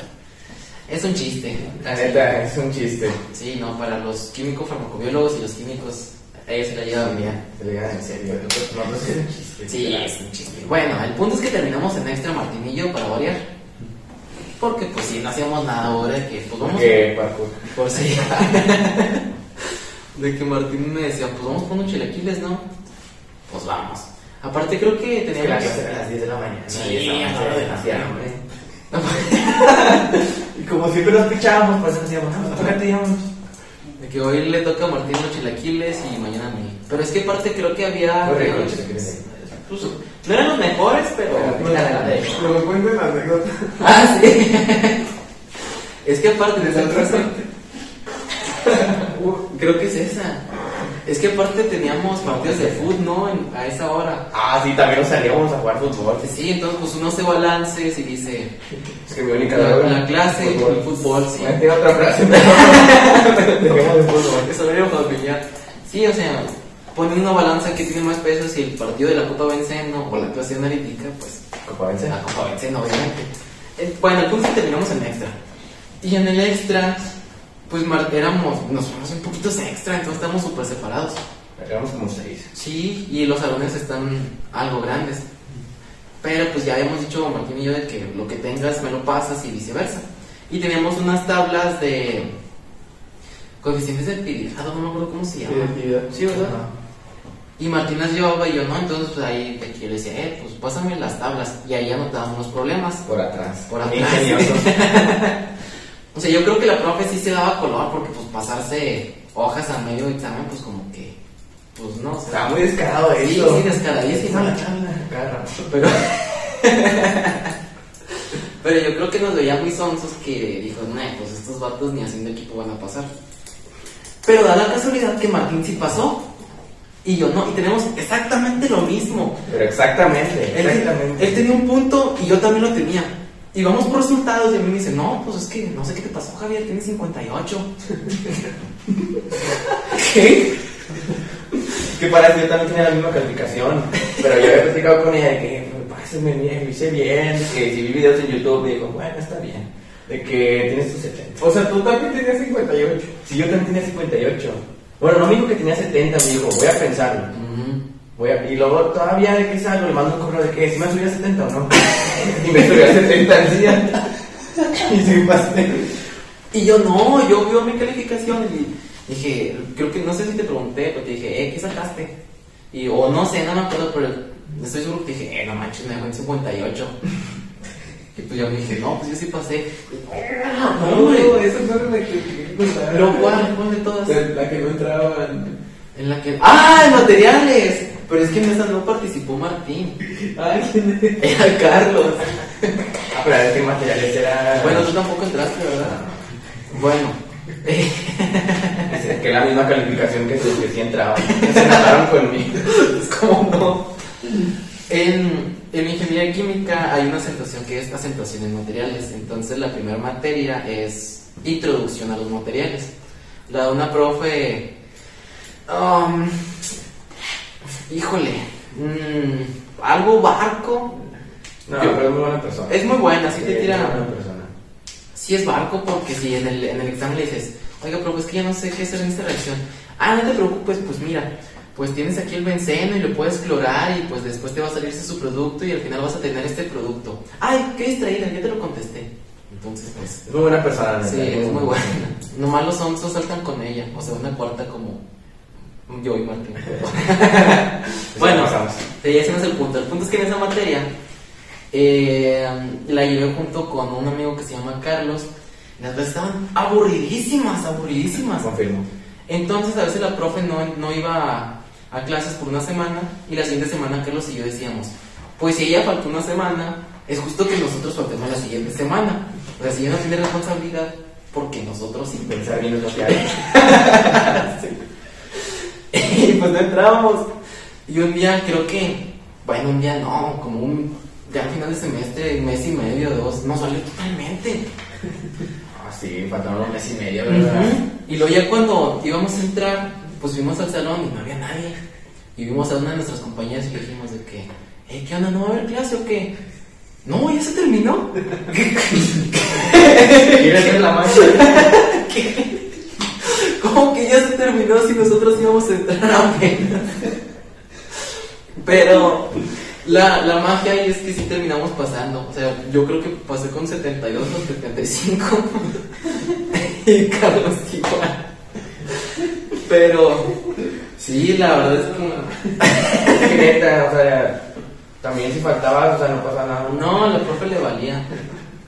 es un chiste.
La neta, es un chiste.
Sí, no, para los químicos farmacobiólogos y los químicos, ellos se la llevan bien.
Se le digan en serio. Nosotros es un chiste.
Sí, es un chiste. Bueno, el punto es que terminamos en extra Martinillo para variar. Porque pues sí, no hacíamos nada ahora que pues vamos
parkour.
por si. de que Martín me decía, pues vamos con unos chilaquiles, ¿no? Pues vamos. Aparte creo que
Es que la
teníamos...
clase era a las 10 de la mañana.
Sí, a la hora
madre
de la.
Y como siempre nos pichábamos, pues decíamos, no, tócate, íbamos.
De que hoy le toca a Martín los chilaquiles y mañana a mí. Pero es que aparte creo que había... Pues, no eran los mejores, pero...
Me cuenten la anécdota.
Ah, sí. es que aparte de esa clase. Creo que es esa. Es que aparte teníamos partidos de fútbol, ¿no? En- a esa hora.
Ah, sí, también nos salíamos a jugar fútbol.
Sí, entonces pues uno hace balances y dice
Es que mi única
la, la clase, el fútbol, sí.
Tiene otra frase, dejemos el fútbol.
Es horario familiar. Sí, o sea, ponen una balanza que tiene más peso si el partido de la Copa Venceno o la clase analítica, pues
Copa Vence.
la Copa Venceno, obviamente. Eh, Bueno, el punto es que terminamos en extra. Y en el extra, pues éramos, nos fuimos un poquito extra, entonces estamos súper separados.
Éramos como seis.
Sí, y los salones están algo grandes. Pero pues ya habíamos dicho Martín y yo de que lo que tengas me lo pasas y viceversa. Y teníamos unas tablas de coeficientes de actividad, no me acuerdo cómo se llama.
Identidad.
Sí, ¿verdad? Y Martín las llevaba y yo no, entonces pues ahí yo le decía, eh, pues pásame las tablas. Y ahí anotábamos los problemas.
Por atrás.
Por atrás. O sea, yo creo que la profe sí se daba color porque pues pasarse hojas a medio examen, pues como que, pues no,
Estaba muy descarado
Sí,
eso.
sí, descaradísimo.
Esa la.
Pero. Pero yo creo que nos veía muy sonsos que dijo, nah, pues estos vatos ni haciendo equipo van a pasar. Pero da la casualidad que Martín sí pasó. Y yo no, y tenemos exactamente lo mismo.
Pero exactamente,
Él,
exactamente.
él tenía un punto y yo también lo tenía. Y vamos por resultados y a mí me dice, no, pues es que no sé qué te pasó, Javier, tienes 58. ¿Qué?
Que para yo también tenía la misma calificación. Pero yo había platicado con ella de que, pásame bien, lo hice bien. Que si vi videos en YouTube, me dijo, bueno, está bien. De que tienes tus 70.
O sea, tú también tenías 58.
Si yo también tenía 58. Bueno, no me dijo que tenía 70, me dijo, voy a pensarlo. Voy a- y luego todavía de que salgo, le mando un correo de que si me subía a 70 o no. y me subí a 70 al día. y sí pasé.
Y yo no, yo veo mi calificación y dije, creo que no sé si te pregunté, pero te dije, eh, ¿qué sacaste? Y, o no sé, no me acuerdo, pero estoy seguro que te dije, eh, no manches, me dejó en 58. Y pues yo me dije, no, pues yo sí pasé. No,
No,
hombre.
esa no era la que contar.
Lo cual, ¿cuál de todas?
La que no entraba en...
En la que. ¡Ah! En materiales. Pero es que en esa no participó Martín.
Ay, ¿quién es?
Era Carlos.
Ah, pero a ver qué materiales era.
Bueno, tú tampoco entraste, ¿verdad? Bueno.
Dice que la misma calificación que sus que sí entraban. Se enojaron conmigo.
es como no. En, en ingeniería química hay una acentuación que es acentuación en materiales. Entonces la primera materia es introducción a los materiales. La de una profe. um, híjole. mm, algo barco.
No,
Yo-
pero es muy buena persona.
Es muy buena, sí te tira.
persona.
Sí es barco porque si en el, en el examen le dices, oiga, pero es que ya no sé qué hacer en esta reacción. Ah, no te preocupes, pues mira, pues tienes aquí el benceno y lo puedes clorar y pues después te va a salir ese subproducto y al final vas a tener este producto. Ay, qué distraída, ya te lo contesté. Entonces, pues,
Es muy buena persona.
sí, es muy buena. Nomás los onzos saltan con ella, o sea, una cuarta como yo y Martín. bueno. Sí, no es el punto. El punto es que en esa materia eh, la llevé junto con un amigo que se llama Carlos. Las veces estaban aburridísimas, aburridísimas.
Confirmo.
Entonces a veces la profe no, no iba a, a clases por una semana y la siguiente semana Carlos y yo decíamos, pues si ella faltó una semana, es justo que nosotros faltemos la siguiente semana. O sea, si ella no tiene responsabilidad, porque nosotros sí
Pensar bien es lo que hay.
y pues no entrábamos. Y un día creo que, bueno, un día no, como un, ya al final de semestre, mes y medio, dos, no salió totalmente.
Ah, sí, faltaron un mes y medio, ¿verdad?
Y luego ya cuando íbamos a entrar, pues fuimos al salón y no había nadie. Y vimos a una de nuestras compañeras y le dijimos de que, hey, ¿qué onda? ¿No va a haber clase o qué? No, ya se terminó.
¿Quieres ser la magia?
¿Cómo que ya se terminó si nosotros íbamos a entrar apenas? Pero la, la magia ahí es que sí terminamos pasando. O sea, yo creo que pasé con 72 o 75. y Carlos igual. Pero sí, la verdad es que
neta, o sea, también si faltabas, o sea, no pasa nada.
no, a la profe le valía.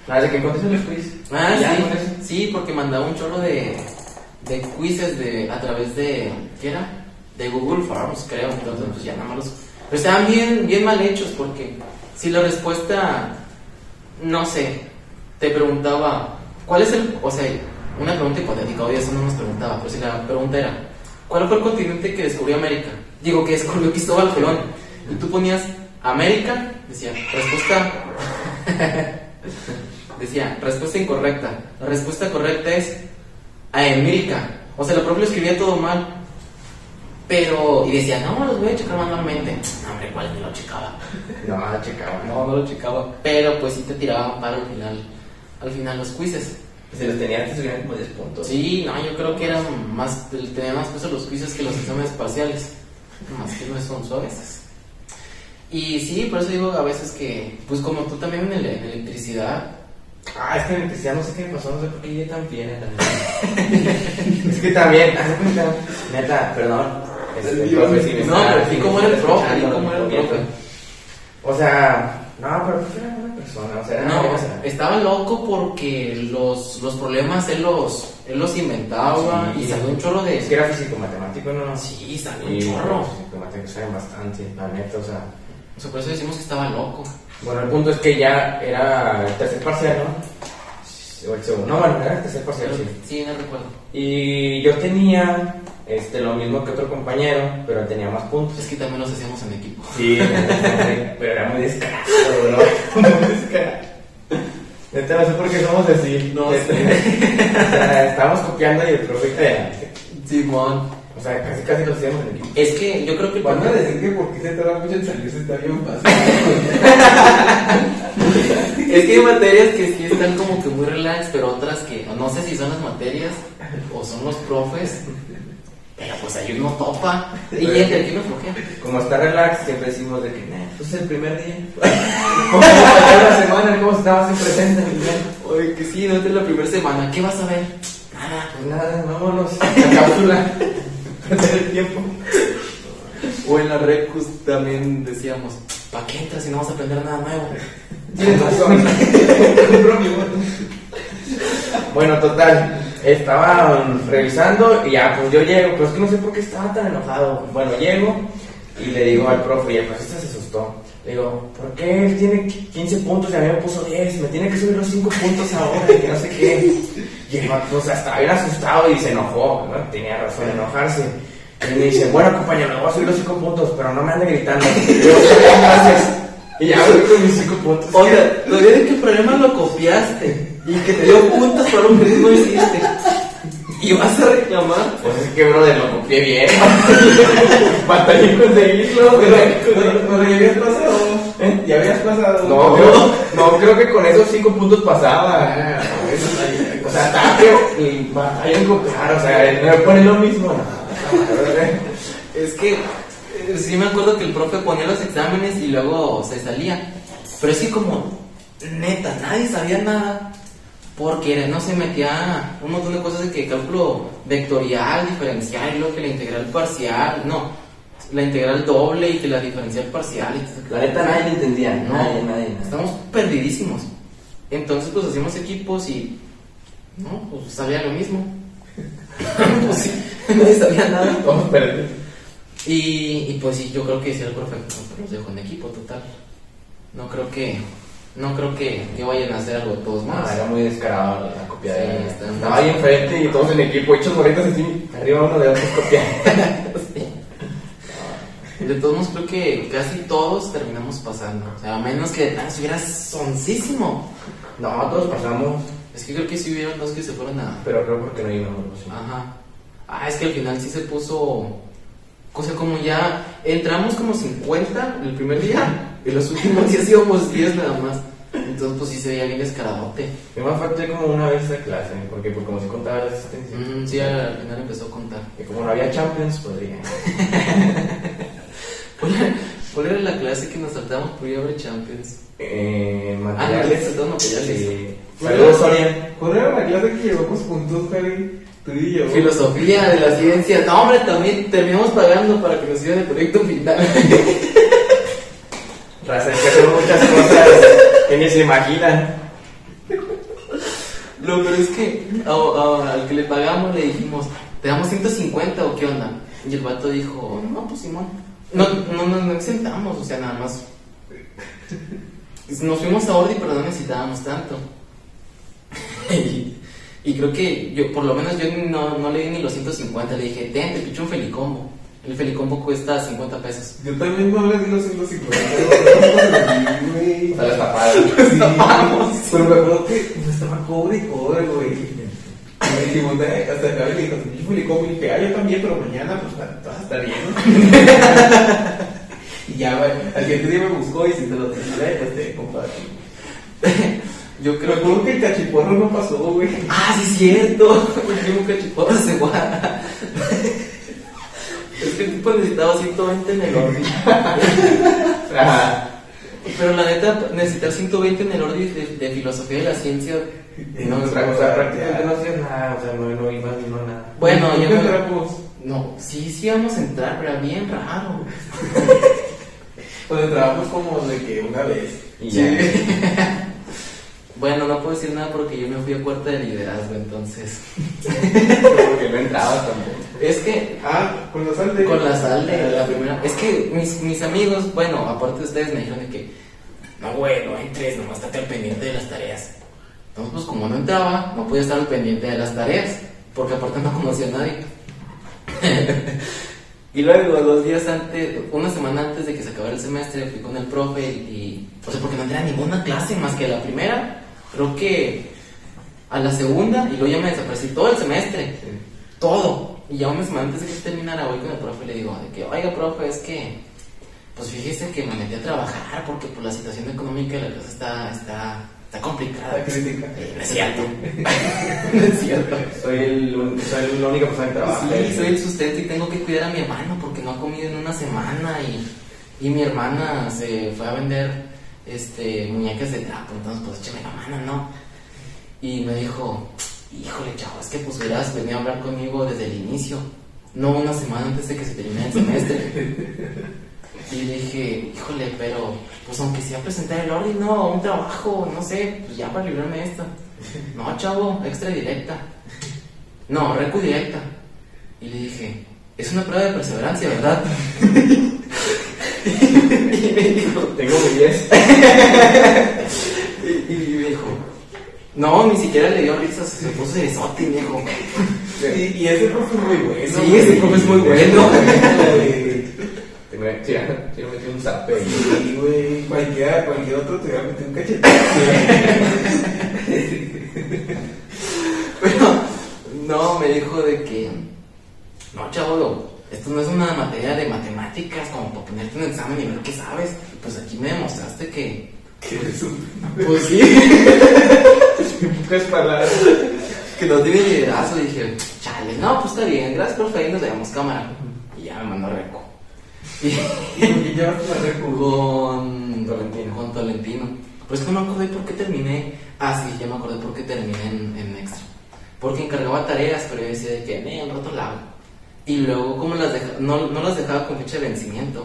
Nada, de que contestes los quiz.
Ah,
Ya,
sí, sí, porque mandaba un chorro de, de quizzes de, a través de, ¿qué era? De Google Forms, creo, entonces pues ya nada más los... Pero estaban bien, bien mal hechos porque si la respuesta, no sé, te preguntaba, ¿cuál es el, o sea, una pregunta hipotética, obvio eso no nos preguntaba, pero si la pregunta era, ¿cuál fue el continente que descubrió América? Digo, que descubrió Cristóbal Colón. Y tú ponías América, decía, respuesta Decía, respuesta incorrecta. La respuesta correcta es América. O sea, la profe lo escribía todo mal. Pero, y decía, no, los voy a checar manualmente. No, hombre, ¿cuál ni lo checaba?
No, checaba.
No, no lo checaba. Pero, pues sí te tiraban para al final, al final los quizzes.
Si los tenía antes, hubieran como 10 puntos.
Sí, no, yo creo que eran más, tenían más peso los quizzes que los exámenes parciales. Más que no son suaves. Y sí, por eso digo a veces que, pues como tú también en, el- en electricidad,
Ah, es que en electricidad no sé qué me pasó, no sé por qué llegué tan también. es que también, neta, perdón. Este,
Dios,
profe, si me
No,
está-
pero cómo
está
era el profe, cómo era el profe.
O sea, no, pero pues era buena persona, o sea, era
No,
buena persona.
estaba loco porque los, los problemas él los, él los inventaba
Sí.
y salió un chorro de...
Es que era físico matemático, ¿no?
Sí, salió un chorro.
físico matemáticos saben bastante, la neta, o sea.
O sea, por eso decimos que estaba loco.
Bueno, el punto es que ya era el tercer parcial, ¿no? O el segundo. No, bueno, era el tercer parcial, sí.
sí, no recuerdo.
Y yo tenía este, lo mismo que otro compañero, pero tenía más puntos.
Es que también los hacíamos en equipo.
Sí, pero era muy descarado, bro. Muy descarado. Neta, no sé por qué somos así.
No
Este,
sé.
O sea, estábamos copiando y el profe.
Simón.
O sea, casi casi lo hacíamos en equipo.
Es que yo creo que el
Van a decir que porque se tarda mucho en salirse está bien fácil.
Es que hay materias que sí están como que muy relax, pero otras que no sé si son las materias o son los profes. Pero pues ahí uno topa. Y entre aquí no flojea.
Como está relax, siempre decimos de que, nah, pues el primer día. ¿Cómo pasó la semana? ¿Cómo estabas en presente?
Oye, que sí, no es la primera semana. ¿Qué vas a ver?
Nada, pues nada, vámonos. La cápsula. Perder el tiempo.
O en la Recus también decíamos, ¿para qué entras si no vas a aprender nada nuevo?
Tienes razón. bueno, total. Estaba um, revisando y ya, pues yo llego, pero es que no sé por qué estaba tan enojado. Bueno, llego y le digo al profe, y el profe se asustó. Digo, ¿por qué él tiene 15 puntos y a mí me puso 10? Me tiene que subir los 5 puntos ahora y que no sé qué. Y el estaba bien asustado y se enojó, ¿no? Tenía razón en enojarse. Y me dice, bueno, compañero, le voy a subir los 5 puntos, pero no me ande gritando. Y ya voy con mis 5 puntos.
O sea, todavía de qué problema lo copiaste y que te dio puntos para un mismo hiciste. Y vas a reclamar.
Pues es que, brother, lo copié bien. Batallé en conseguirlo.
Pero ya habías pasado.
¿Eh?
Ya habías pasado.
No, creo, no, creo que con esos cinco puntos pasaba.
Ah, eso.
O sea, feo y batallé en copiar. O sea, me pone lo mismo. No,
Es que eh, sí me acuerdo que el profe ponía los exámenes y luego se salía. Pero es que como neta, nadie sabía nada. Porque no se metía un montón de cosas de que cálculo vectorial, diferencial, y luego que la integral parcial, no, la integral doble y que la diferencial parcial. y-
La neta nadie le entendía.
No,
Nadie, nadie.
Estamos perdidísimos. Entonces, pues hacíamos equipos y. No, pues sabía lo mismo. pues sí, nadie sabía nada.
Vamos a perder.
Y, y pues sí, yo creo que sí, el profe pues, los dejó en equipo total. No creo que. No creo que, que vayan a hacer algo todos más.
era muy descarado la copiadera.
Sí, está-
Estaba ahí enfrente y todos en equipo, hechos bolitas así, arriba uno de otros copiando.
De todos modos, creo que casi todos terminamos pasando. O sea, a menos que ah, estuviera soncísimo.
No, todos pasamos,
Es que creo que sí hubieron dos que se fueron a.
pero creo porque no íbamos. sí.
Ajá. Ah, es que al final sí se puso. O sea, como ya entramos como 50 el primer día y los últimos días íbamos 10 nada más. Entonces, pues sí se veía bien descaradote.
Yo me falté como una vez a clase, porque pues, como si contaba la asistencia.
Mm, sí, al final empezó a contar.
Y como no había Champions, podría.
¿Cuál era, cuál era la clase que nos saltamos por ir a ver Champions?
Eh,
Ah,
materiales.
no, todos materiales.
Sí. Saludos, Orián.
¿Cuál era la clase que llevamos juntos, Javi? Tú y yo.
Filosofía de la ciencia. No, hombre, también terminamos pagando para que nos hicieran el proyecto final.
Raza, hay que hacer muchas cosas que ni se imaginan.
Lo peor es que al que le pagamos le dijimos, ¿te damos 150 o qué onda? Y el vato dijo, no, pues Simón. No, no, no, no exentamos, o sea, nada más. Nos fuimos a Ordi, pero no necesitábamos tanto. y, y creo que yo, por lo menos yo no, no le di ni los 150, le dije, ten, te picho un felicombo. El felicombo cuesta 50 pesos.
Yo también no le di los 150. no, güey.
O sea, las tapadas.
Sí, pero me acuerdo que nos estaba cobre y cobre, güey. Y me dijimos, hasta acá le dijo, yo fui como y dije, ah, yo también, pero mañana pues va- vas a estar bien. y ya, güey, al siguiente día me buscó y si te lo tenía, pues te compartí.
Yo
Me
creo que...
que el cachiporro no pasó, güey.
Ah, sí, es cierto. El primo cachiporro se guarda. Que el tipo necesitaba 120 en el Ordi. Pero la neta, necesitar 120 en el Ordi de, de filosofía de la ciencia.
No, o sea, o sea, prácticamente no hacías nada, o sea, no, no iba ni no nada.
Bueno,
¿Por
yo me-
entramos?
No, sí, sí íbamos a entrar, pero bien raro.
Pues entrábamos como de que una vez.
Y ya.
Bueno, no puedo decir nada porque yo me fui a cuarta de liderazgo, entonces.
Porque no entrabas tampoco.
Es que
Ah, con la sal de.
con la sal de la primera. Es que mis, mis amigos, bueno, aparte de ustedes, me dijeron de que. No, güey, no entres, nomás estate al pendiente de las tareas. Entonces, pues como no entraba, no podía estar al pendiente de las tareas, porque aparte no conocía a nadie. y luego, dos días antes, una semana antes de que se acabara el semestre, fui con el profe y, o sea, porque no tenía ninguna clase más que la primera, creo que a la segunda, y luego ya me desaparecí todo el semestre, todo. Y ya una semana antes de que terminara, voy con el profe y le digo, de que, oiga, profe, es que, pues fíjese que me metí a trabajar porque pues, la situación económica la casa está, está, está complicada.
La crítica.
No es cierto. no es cierto.
Soy, el, un- soy la única persona que trabaja.
Sí, soy el sustento y tengo que cuidar a mi hermano porque no ha comido en una semana y, y mi hermana se fue a vender este muñecas de trapo, entonces pues échame la mano, ¿no? Y me dijo, híjole chavo, es que pues hubieras venido a hablar conmigo desde el inicio, no una semana antes de que se termine el semestre. Y le dije, híjole, pero pues aunque sea presentar el orden, no, un trabajo, no sé, pues ya para librarme de esto. No, chavo, extra directa. No, recu directa. Y le dije, es una prueba de perseverancia, ¿verdad? y me dijo,
Tengo mi 10.
y, y me dijo, no, ni siquiera le dio risas, se puso y me dijo,
Y, y ese profe es muy bueno.
Sí,
güey.
ese profe es muy bueno.
Te me sí, sí, me metí un zape.
Sí, güey. Cualquiera, cualquier otro te va a meter un cachete.
pero no, me dijo de que, no, chavo, esto no es una materia de matemáticas como para ponerte un examen y ver qué sabes. Pues aquí me demostraste que,
Que eres un-
pues sí.
Pocas palabras.
que no tiene liderazgo. Y dije, chale, no, pues está bien, gracias, profe, ahí nos cámara. Y ya me mandó reco. Y
Y ya a ver
con
Tolentino.
Con Tolentino. Pues que no me acordé por qué terminé. Ah, sí, ya me acordé por qué terminé en, en extra. Porque encargaba tareas, pero yo decía de que, eh, un rato la. Y luego, como las dejaba, no, no las dejaba con fecha de vencimiento.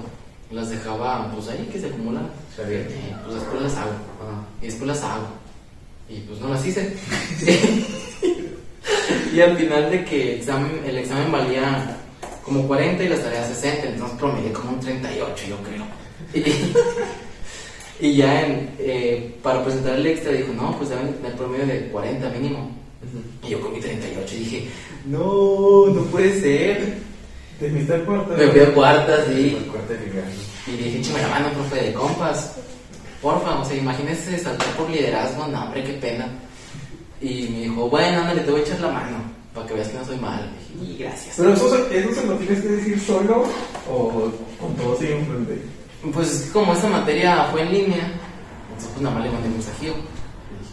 Las dejaba, pues ahí que se acumulan.
Sabía.
Eh, pues después las hago.
Ah.
Y después las hago. Y pues no las hice. y al final de que examen, el examen valía como 40 y las tareas 60, entonces promedié como un 38, yo creo. Y, y ya en, eh, para presentar el extra dijo, no, pues deben tener promedio de 40 mínimo. Y yo con mi 38 dije, no, no puede ser.
Te fuiste al cuarto.
Me fui a cuarta, sí. Y dije, échame la mano, profe, de compas. Porfa, o sea, imagínese saltar por liderazgo, no, hombre, qué pena. Y me dijo, bueno, ándale, te voy a echar la mano, para que veas que no soy mal. Le dije, y gracias.
Pero eso, se- eso se lo tienes que decir solo o con todos ahí enfrente.
Pues es que como esta materia fue en línea, entonces pues nada más le mandé un mensajillo.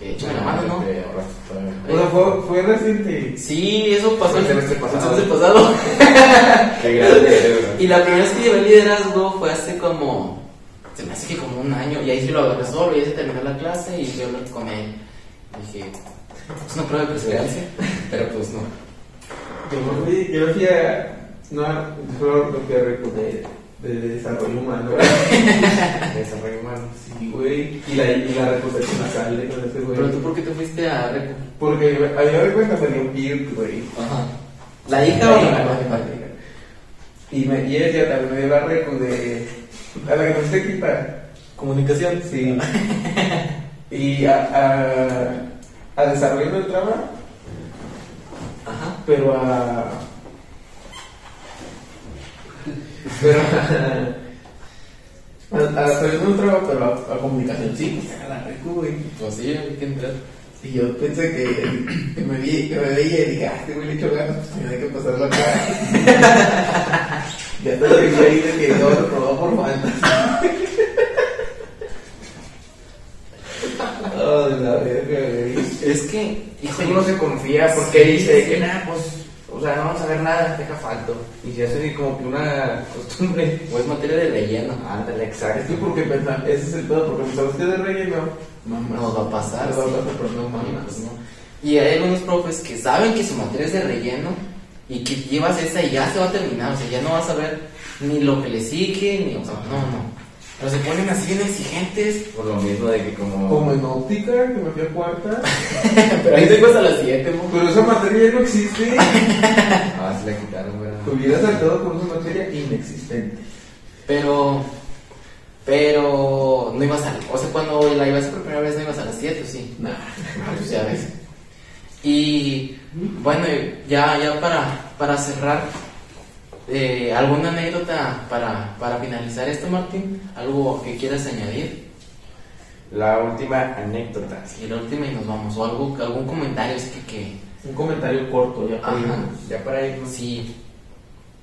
Échame la mano, ¿no?
Te ahorraste todavía.
O sea, fue, fue reciente.
Sí, eso pasó
El semestre pasado.
el semestre pasado.
Qué grande eres, güey.
Y la primera vez que llevé liderazgo fue hace como, se me hace que como un año, y ahí sí lo agarré solo, y ahí se terminó la clase y a hablar con él. Dije, es una prueba de perseverancia, pero pues no.
Yo me fui, yo me fui a. No, solo lo que de, de desarrollo humano.
Desarrollo humano.
Sí, güey. Y la, y la reposición nasal de con ese güey.
Pero tú, ¿por qué te fuiste a Reco?
Porque a mí me cuenta salió un beard, güey.
Ajá. ¿La hija o la mamá?
Y, me, y ella también me dio la reco de. A la que nos te quita.
Comunicación.
Sí. y a, a, a desarrollo del trabajo,
Ajá.
pero a. Pero a. A, a desarrollo del trabajo, pero a, a comunicación, sí, pues a la reco, güey.
Pues sí, hay que entrar.
Y yo pensé que, que, me, vi, que me veía y dije, ah, este güey le echó ganas, pues tenía que pasarlo acá. ya te lo dije ahí de que yo lo probó por falta. Oh, la verga, güey.
Es que,
Híjole, uno se confía porque dice que nada, pues, o sea, no vamos a ver nada, deja falto. Y se hace como que una costumbre.
o es materia de relleno.
Ándale,
Es
exacto.
que porque pensaba, ese es el pedo, porque pensabas que de relleno, mamá.
Nos va a pasar.
Nos va a
sí.
pasar, pero no
pues, no. Y hay algunos profes que saben que su materia es de relleno y que llevas esa y ya se va a terminar. O sea, ya no vas a ver ni lo que le sigue, ni, o sea, no, no. Pero se ponen así bien exigentes.
Por lo mismo de que como...
Como en óptica, que me fui a cuarta.
Pero ahí te a las 7,
Pero esa materia ya no existe.
Ah, se la quitaron, ¿verdad?
Hubiera saltado por esa materia inexistente.
Pero, pero no ibas a, o sea, cuando la ibas por primera vez no ibas a las 7, sí.
Nah.
Ah, pues ya ves. Y bueno, ya, ya para, para cerrar, Eh, ¿Alguna anécdota para, para finalizar esto, Martín? ¿Algo que quieras añadir?
La última anécdota.
Y la última y nos vamos. ¿O algo, algún comentario? Es que, que...
Un comentario corto, ya para irnos,
Ya para irnos.
Sí,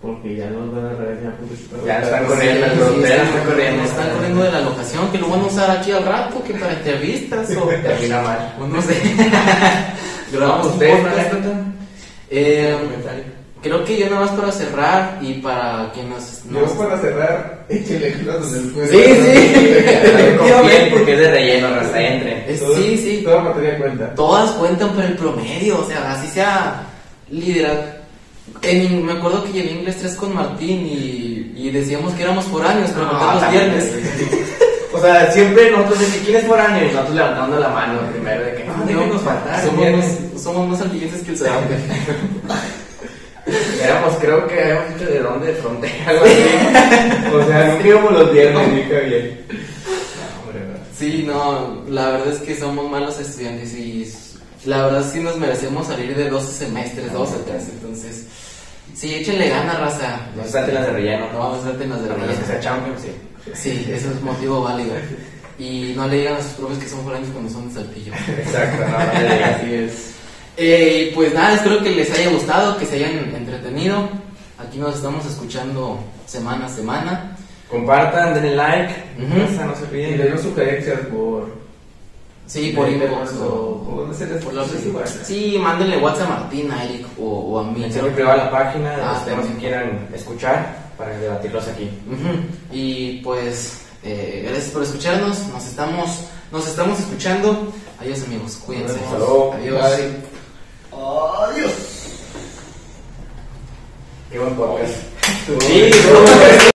Porque ya nos van a regresar. porque-
Ya están
Sí,
corriendo,
sí,
frontera
están-
está corriendo.
Están corriendo de la locación, que lo van a usar aquí al rato, que para entrevistas o...
Termina mal.
o no sé. Grabamos un
¿Ustedes una
podcast.
anécdota?
Eh,
Comentario.
Creo que yo nada más para cerrar y para que nos...
Yo
nos-
para cerrar, échale clases del juego.
Sí, sí.
Porque es de relleno, hasta entre.
Sí, sí.
Toda materia cuenta.
Todas cuentan por el promedio, o sea, así sea líder. En, me acuerdo que llevé inglés 3 con Martín y, y decíamos que éramos foráneos, pero
No,
no, los viernes.
O sea, siempre nosotros de que quién es foráneo y nosotros levantando la mano primero de que no, déjenos faltar.
somos, más, somos más antiguos que el Zarape.
Éramos, creo que habíamos dicho de dónde, de frontera, algo así. o sea, nunca íbamos los viernes, dije bien. No.
Sí, no, la verdad es que somos malos estudiantes y la verdad sí nos merecemos salir de 12 semestres, 12, 13, entonces sí, échenle gana, raza.
No se las de relleno,
No, no se las de
A menos que
relleno.
sea Champions, sí.
Sí, ese es motivo válido. Y no le digan a sus profes que son foráneos cuando son de Saltillo.
Exacto, no, no le digas.
Así es. Eh, pues nada, espero que les haya gustado, que se hayan entretenido. Aquí nos estamos escuchando semana a semana.
Compartan, denle like.
Ujú.
Raza, no se
Y
olviden.
denos sugerencias por.
Sí, por inbox
o.
o
o ¿Dónde se les
por la
sí.
Sí, mándenle WhatsApp a Martín, a Eric o, o a mí.
Mensaje privado a la página de
Ah,
los temas que quieran escuchar para debatirlos aquí.
Ujú. Y pues, eh, gracias por escucharnos. Nos estamos, nos estamos escuchando. Adiós, amigos. Cuídense.
Hasta luego.
Adiós.
Adiós.
Qué buen podcast. Sí,